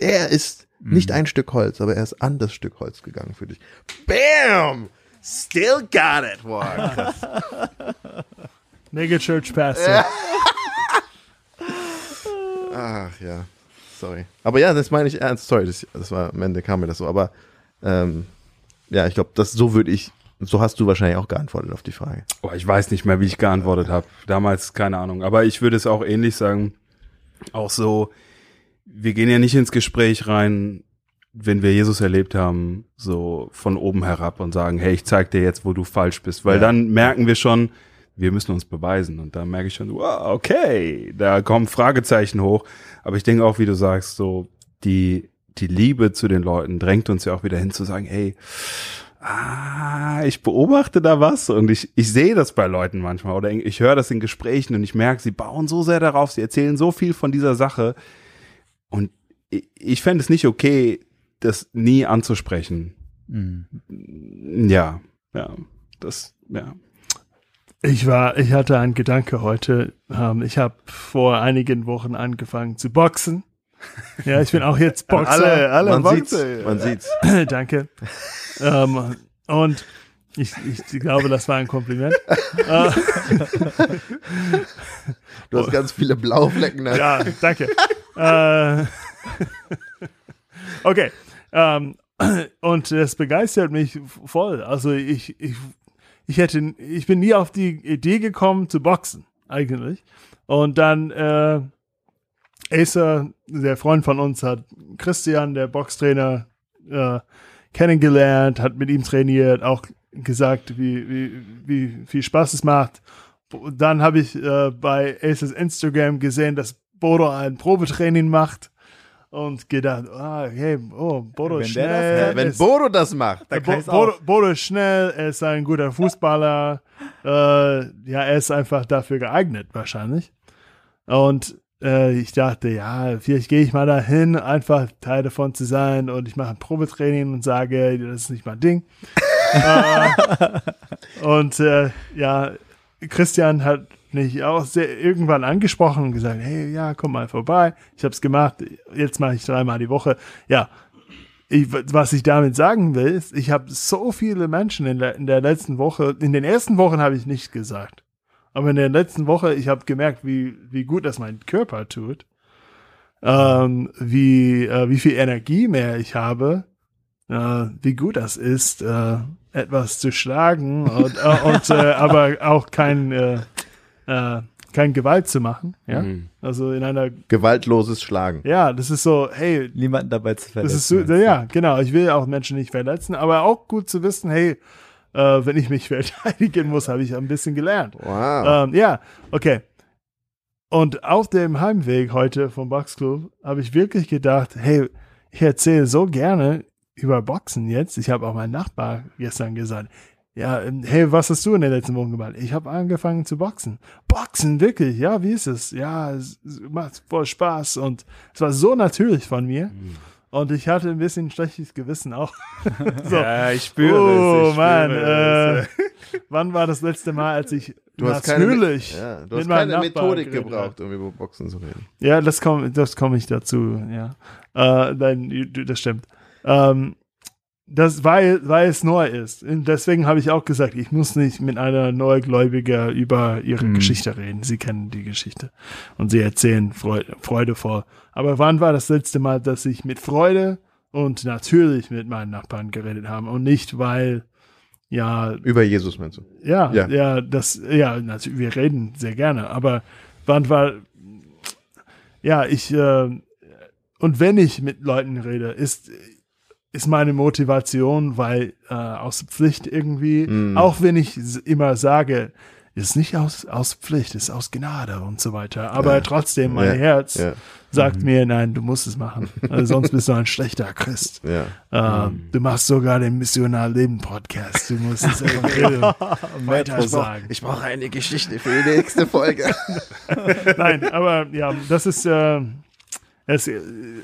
der ist nicht Mhm. ein Stück Holz, aber er ist an das Stück Holz gegangen für dich. Bam! Still got it. Krass. <laughs> Mega Church Pastor. <laughs> Ach ja, sorry. Aber ja, das meine ich ernst. Sorry, das, das war am Ende kam mir das so. Aber ähm, ja, ich glaube, das so würde ich. So hast du wahrscheinlich auch geantwortet auf die Frage. Oh, ich weiß nicht mehr, wie ich geantwortet habe. Damals keine Ahnung. Aber ich würde es auch ähnlich sagen. Auch so, wir gehen ja nicht ins Gespräch rein, wenn wir Jesus erlebt haben, so von oben herab und sagen, hey, ich zeig dir jetzt, wo du falsch bist. Weil Ja. dann merken wir schon, wir müssen uns beweisen. Und dann merke ich schon, wow, okay, da kommen Fragezeichen hoch. Aber ich denke auch, wie du sagst, so die, die Liebe zu den Leuten drängt uns ja auch wieder hin zu sagen, hey, ah, ich beobachte da was und ich, ich sehe das bei Leuten manchmal oder ich höre das in Gesprächen und ich merke, sie bauen so sehr darauf, sie erzählen so viel von dieser Sache und ich, ich fände es nicht okay, das nie anzusprechen. Mhm. Ja, ja, das, ja. Ich war, ich hatte einen Gedanke heute. Ähm, ich habe vor einigen Wochen angefangen zu boxen. Ja, ich bin auch jetzt <laughs> Boxer. alle man Boxen. sieht's, man sieht's. <laughs> Danke. ähm, und ich, ich glaube, das war ein Kompliment. äh, <laughs> Du hast ganz viele blaue Flecken. Ne? ja, danke. äh, okay. Ähm, <clears throat> und das begeistert mich voll. Also ich, ich, ich hätte, ich bin nie auf die Idee gekommen zu boxen, eigentlich. Und dann, äh, Acer, der Freund von uns, hat Christian, der Boxtrainer, äh, kennengelernt, hat mit ihm trainiert, auch gesagt, wie, wie, wie viel Spaß es macht. Dann habe ich äh, bei Aces Instagram gesehen, dass Bodo ein Probetraining macht und gedacht, ah, hey, oh, Bodo Wenn das schnell. Ja, wenn ist- Bodo das macht, Dann Bo Bodo, auch. Bodo ist schnell, er ist ein guter Fußballer. äh, ja, er ist einfach dafür geeignet, wahrscheinlich. Und äh, ich dachte, ja, vielleicht gehe ich mal dahin, einfach Teil davon zu sein und ich mache ein Probetraining und sage, das ist nicht mein Ding. <laughs> äh, und äh, ja, Christian hat mich auch sehr, irgendwann angesprochen und gesagt, hey, ja, komm mal vorbei. Ich habe es gemacht, jetzt mache ich dreimal die Woche. Ja, ich, was ich damit sagen will, ist, ich habe so viele Menschen in der, in der letzten Woche, in den ersten Wochen habe ich nichts gesagt. Aber in der letzten Woche, ich habe gemerkt, wie, wie gut das mein Körper tut. Ähm, wie, äh, wie viel Energie mehr ich habe. Äh, wie gut das ist, äh, etwas zu schlagen und, äh, und äh, <laughs> aber auch kein, äh, äh, kein Gewalt zu machen. Ja? Mhm. Also in einer, gewaltloses Schlagen. ja, das ist so, hey, Niemanden dabei zu verletzen. das ist so, ja, genau. Ich will auch Menschen nicht verletzen, aber auch gut zu wissen, hey, äh, wenn ich mich <laughs> verteidigen muss, habe ich ein bisschen gelernt. Wow. Ähm, ja, okay. Und auf dem Heimweg heute vom Boxclub habe ich wirklich gedacht, hey, ich erzähle so gerne über Boxen jetzt. Ich habe auch meinem Nachbar gestern gesagt, ja, ähm, hey, was hast du in den letzten Wochen gemacht? Ich habe angefangen zu boxen. Boxen, wirklich? Ja, wie ist es? Ja, es, macht voll Spaß und es war so natürlich von mir. Und ich hatte ein bisschen schlechtes Gewissen auch. <laughs> so. Ja, ich spüre oh, es. Ich Mann. Äh, <laughs> wann war das letzte Mal, als ich Du hast keine, natürlich ja, du mit hast keine Methodik gebraucht, um über Boxen zu reden. ja, das komme das komm ich dazu, ja. Äh, nein, das stimmt. Ähm, das, weil, weil es neu ist. Und deswegen habe ich auch gesagt, ich muss nicht mit einer Neugläubiger über ihre Mhm. Geschichte reden. Sie kennen die Geschichte. Und sie erzählen Freude, freudevoll. Aber wann war das letzte Mal, dass ich mit Freude und natürlich mit meinen Nachbarn geredet habe und nicht, weil, ja, Über Jesus meinst du? ja, Ja. ja, das, ja, natürlich, wir reden sehr gerne, aber wann war, ja, ich, äh, und wenn ich mit Leuten rede, ist, ist meine Motivation, weil äh, aus Pflicht irgendwie, Mm. auch wenn ich immer sage, ist nicht aus, aus Pflicht, ist aus Gnade und so weiter, aber Ja. trotzdem, mein Ja. Herz Ja, sagt mir, nein, du musst es machen, äh, sonst bist du ein schlechter Christ. ja. Äh, Du machst sogar den Missionar Leben Podcast. Du musst es <laughs> Evangelium weiter sagen. Ich brauche eine Geschichte für die nächste Folge. <laughs> Nein, aber ja, das ist, äh, es, äh,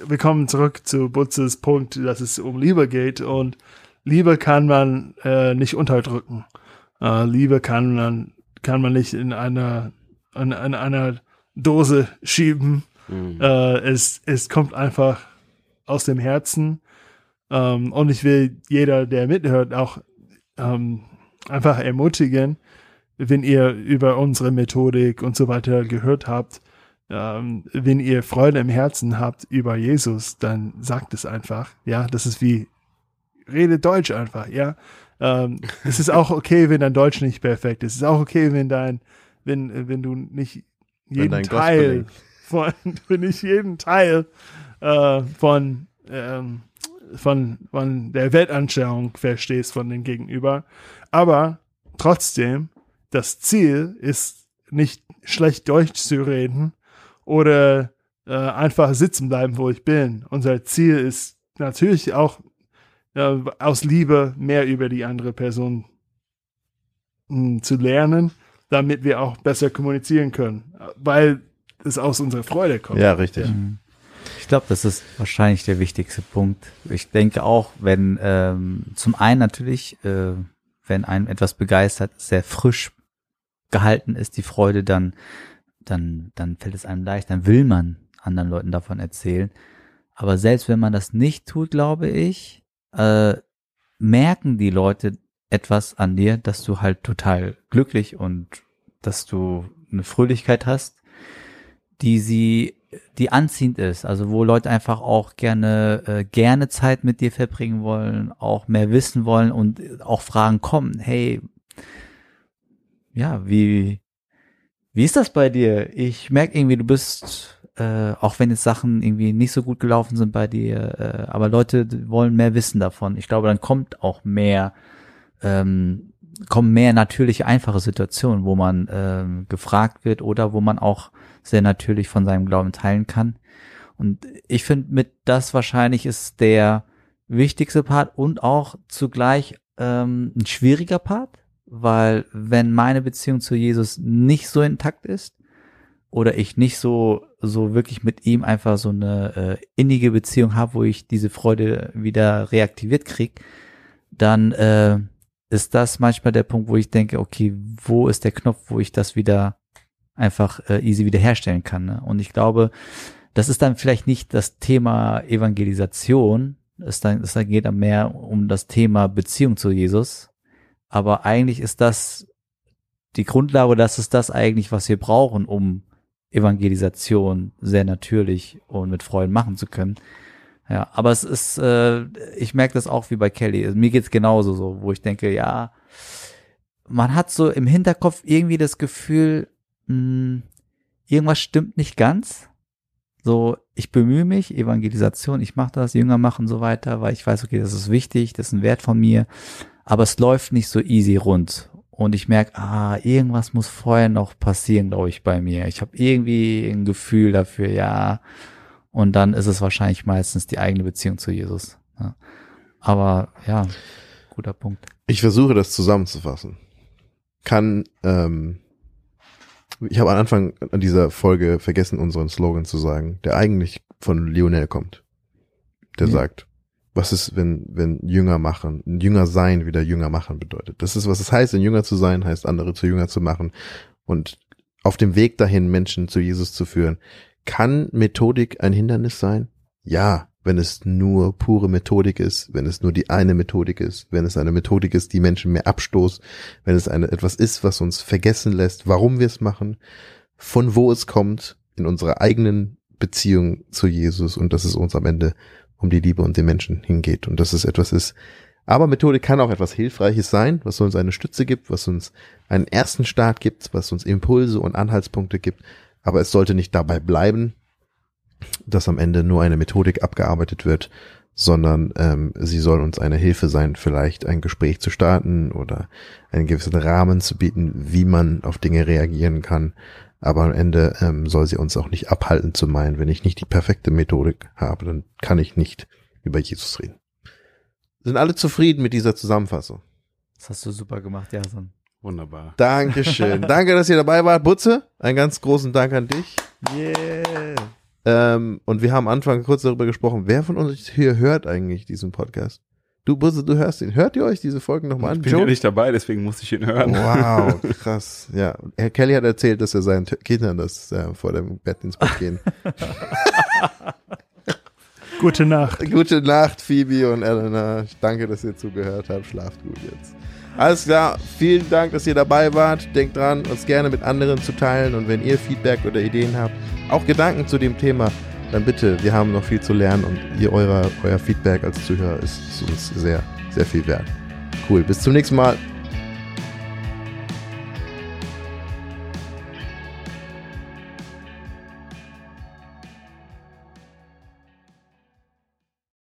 wir kommen zurück zu Butzes Punkt, dass es um Liebe geht und Liebe kann man äh, nicht unterdrücken. Äh, Liebe kann man, kann man nicht in einer, in, in einer Dose schieben. Äh, es, es kommt einfach aus dem Herzen. Ähm, und ich will jeder, der mithört, auch ähm, einfach ermutigen, wenn ihr über unsere Methodik und so weiter gehört habt, ähm, wenn ihr Freude im Herzen habt über Jesus, dann sagt es einfach. Ja, das ist wie, redet Deutsch einfach, ja. Ähm, es ist auch okay, wenn dein Deutsch nicht perfekt ist. Es ist auch okay, wenn dein, wenn, wenn du nicht jeden Teil von, <laughs> wenn nicht jeden Teil äh, von, ähm, von, von der Weltanschauung verstehst von dem Gegenüber. Aber trotzdem, das Ziel ist nicht schlecht Deutsch zu reden oder äh, einfach sitzen bleiben, wo ich bin. Unser Ziel ist natürlich auch äh, aus Liebe mehr über die andere Person mh, zu lernen, damit wir auch besser kommunizieren können, weil es aus unserer Freude kommt. Ja, richtig. Mhm. Ich glaube, das ist wahrscheinlich der wichtigste Punkt. Ich denke auch, wenn ähm, zum einen natürlich, äh, wenn einem etwas begeistert, sehr frisch gehalten ist, die Freude, dann, dann, dann fällt es einem leicht, dann will man anderen Leuten davon erzählen. Aber selbst wenn man das nicht tut, glaube ich, äh, merken die Leute etwas an dir, dass du halt total glücklich und dass du eine Fröhlichkeit hast, die sie, die anziehend ist. Also wo Leute einfach auch gerne, äh, gerne Zeit mit dir verbringen wollen, auch mehr wissen wollen und auch Fragen kommen. Hey, ja, wie, wie ist das bei dir? Ich merke irgendwie, du bist, äh, auch wenn jetzt Sachen irgendwie nicht so gut gelaufen sind bei dir, äh, aber Leute wollen mehr wissen davon. Ich glaube, dann kommt auch mehr, ähm, kommen mehr natürliche, einfache Situationen, wo man ähm, gefragt wird oder wo man auch sehr natürlich von seinem Glauben teilen kann. Und ich finde, mit das wahrscheinlich ist der wichtigste Part und auch zugleich ähm, ein schwieriger Part, weil wenn meine Beziehung zu Jesus nicht so intakt ist oder ich nicht so so wirklich mit ihm einfach so eine äh, innige Beziehung habe, wo ich diese Freude wieder reaktiviert krieg, dann äh, ist das manchmal der Punkt, wo ich denke, okay, wo ist der Knopf, wo ich das wieder einfach äh, easy wiederherstellen kann. Ne? Und ich glaube, das ist dann vielleicht nicht das Thema Evangelisation, es dann, es dann geht dann mehr um das Thema Beziehung zu Jesus. Aber eigentlich ist das die Grundlage, das ist das eigentlich, was wir brauchen, um Evangelisation sehr natürlich und mit Freuden machen zu können. Ja, aber es ist, äh, ich merke das auch wie bei Kelly. Also mir geht's genauso so, wo ich denke, ja, man hat so im Hinterkopf irgendwie das Gefühl, mh, irgendwas stimmt nicht ganz. So, ich bemühe mich, Evangelisation, ich mache das, Jünger machen so weiter, weil ich weiß, okay, das ist wichtig, das ist ein Wert von mir. Aber es läuft nicht so easy rund. Und ich merke, ah, irgendwas muss vorher noch passieren, glaube ich, bei mir. Ich habe irgendwie ein Gefühl dafür, ja. Und dann ist es wahrscheinlich meistens die eigene Beziehung zu Jesus. Ja. Aber ja, guter Punkt. Ich versuche das zusammenzufassen. Kann, ähm, ich habe am Anfang an dieser Folge vergessen, unseren Slogan zu sagen, der eigentlich von Lionel kommt. Der Ja. sagt, was ist, wenn, wenn Jünger machen, Jünger sein wieder Jünger machen bedeutet. Das ist, was es heißt, ein Jünger zu sein, heißt andere zu Jünger zu machen und auf dem Weg dahin Menschen zu Jesus zu führen. Kann Methodik ein Hindernis sein? Ja, wenn es nur pure Methodik ist, wenn es nur die eine Methodik ist, wenn es eine Methodik ist, die Menschen mehr abstoßt, wenn es eine, etwas ist, was uns vergessen lässt, warum wir es machen, von wo es kommt, in unserer eigenen Beziehung zu Jesus und dass es uns am Ende um die Liebe und den Menschen hingeht und dass es etwas ist. Aber Methodik kann auch etwas Hilfreiches sein, was uns eine Stütze gibt, was uns einen ersten Start gibt, was uns Impulse und Anhaltspunkte gibt. Aber es sollte nicht dabei bleiben, dass am Ende nur eine Methodik abgearbeitet wird, sondern ähm, sie soll uns eine Hilfe sein, vielleicht ein Gespräch zu starten oder einen gewissen Rahmen zu bieten, wie man auf Dinge reagieren kann. Aber am Ende ähm, soll sie uns auch nicht abhalten zu meinen, wenn ich nicht die perfekte Methodik habe, dann kann ich nicht über Jesus reden. Sind alle zufrieden mit dieser Zusammenfassung? Das hast du super gemacht, Jason. Wunderbar. Dankeschön. <laughs> Danke, dass ihr dabei wart. Butze, einen ganz großen Dank an dich. Yeah. Ähm, und wir haben am Anfang kurz darüber gesprochen, wer von uns hier hört eigentlich diesen Podcast? Du, Butze, du hörst ihn. Hört ihr euch diese Folgen nochmal an? Ich bin ja nicht dabei, deswegen muss ich ihn hören. Wow, <laughs> krass. Ja, Herr Kelly hat erzählt, dass er seinen Kindern das äh, vor dem Bett ins Bett gehen. <laughs> Gute Nacht. Gute Nacht, Phoebe und Elena. Ich danke, dass ihr zugehört habt. Schlaft gut jetzt. Alles klar, vielen Dank, dass ihr dabei wart. Denkt dran, uns gerne mit anderen zu teilen. Und wenn ihr Feedback oder Ideen habt, auch Gedanken zu dem Thema, dann bitte, wir haben noch viel zu lernen und ihr, euer, euer Feedback als Zuhörer ist, ist uns sehr, sehr viel wert. Cool, bis zum nächsten Mal.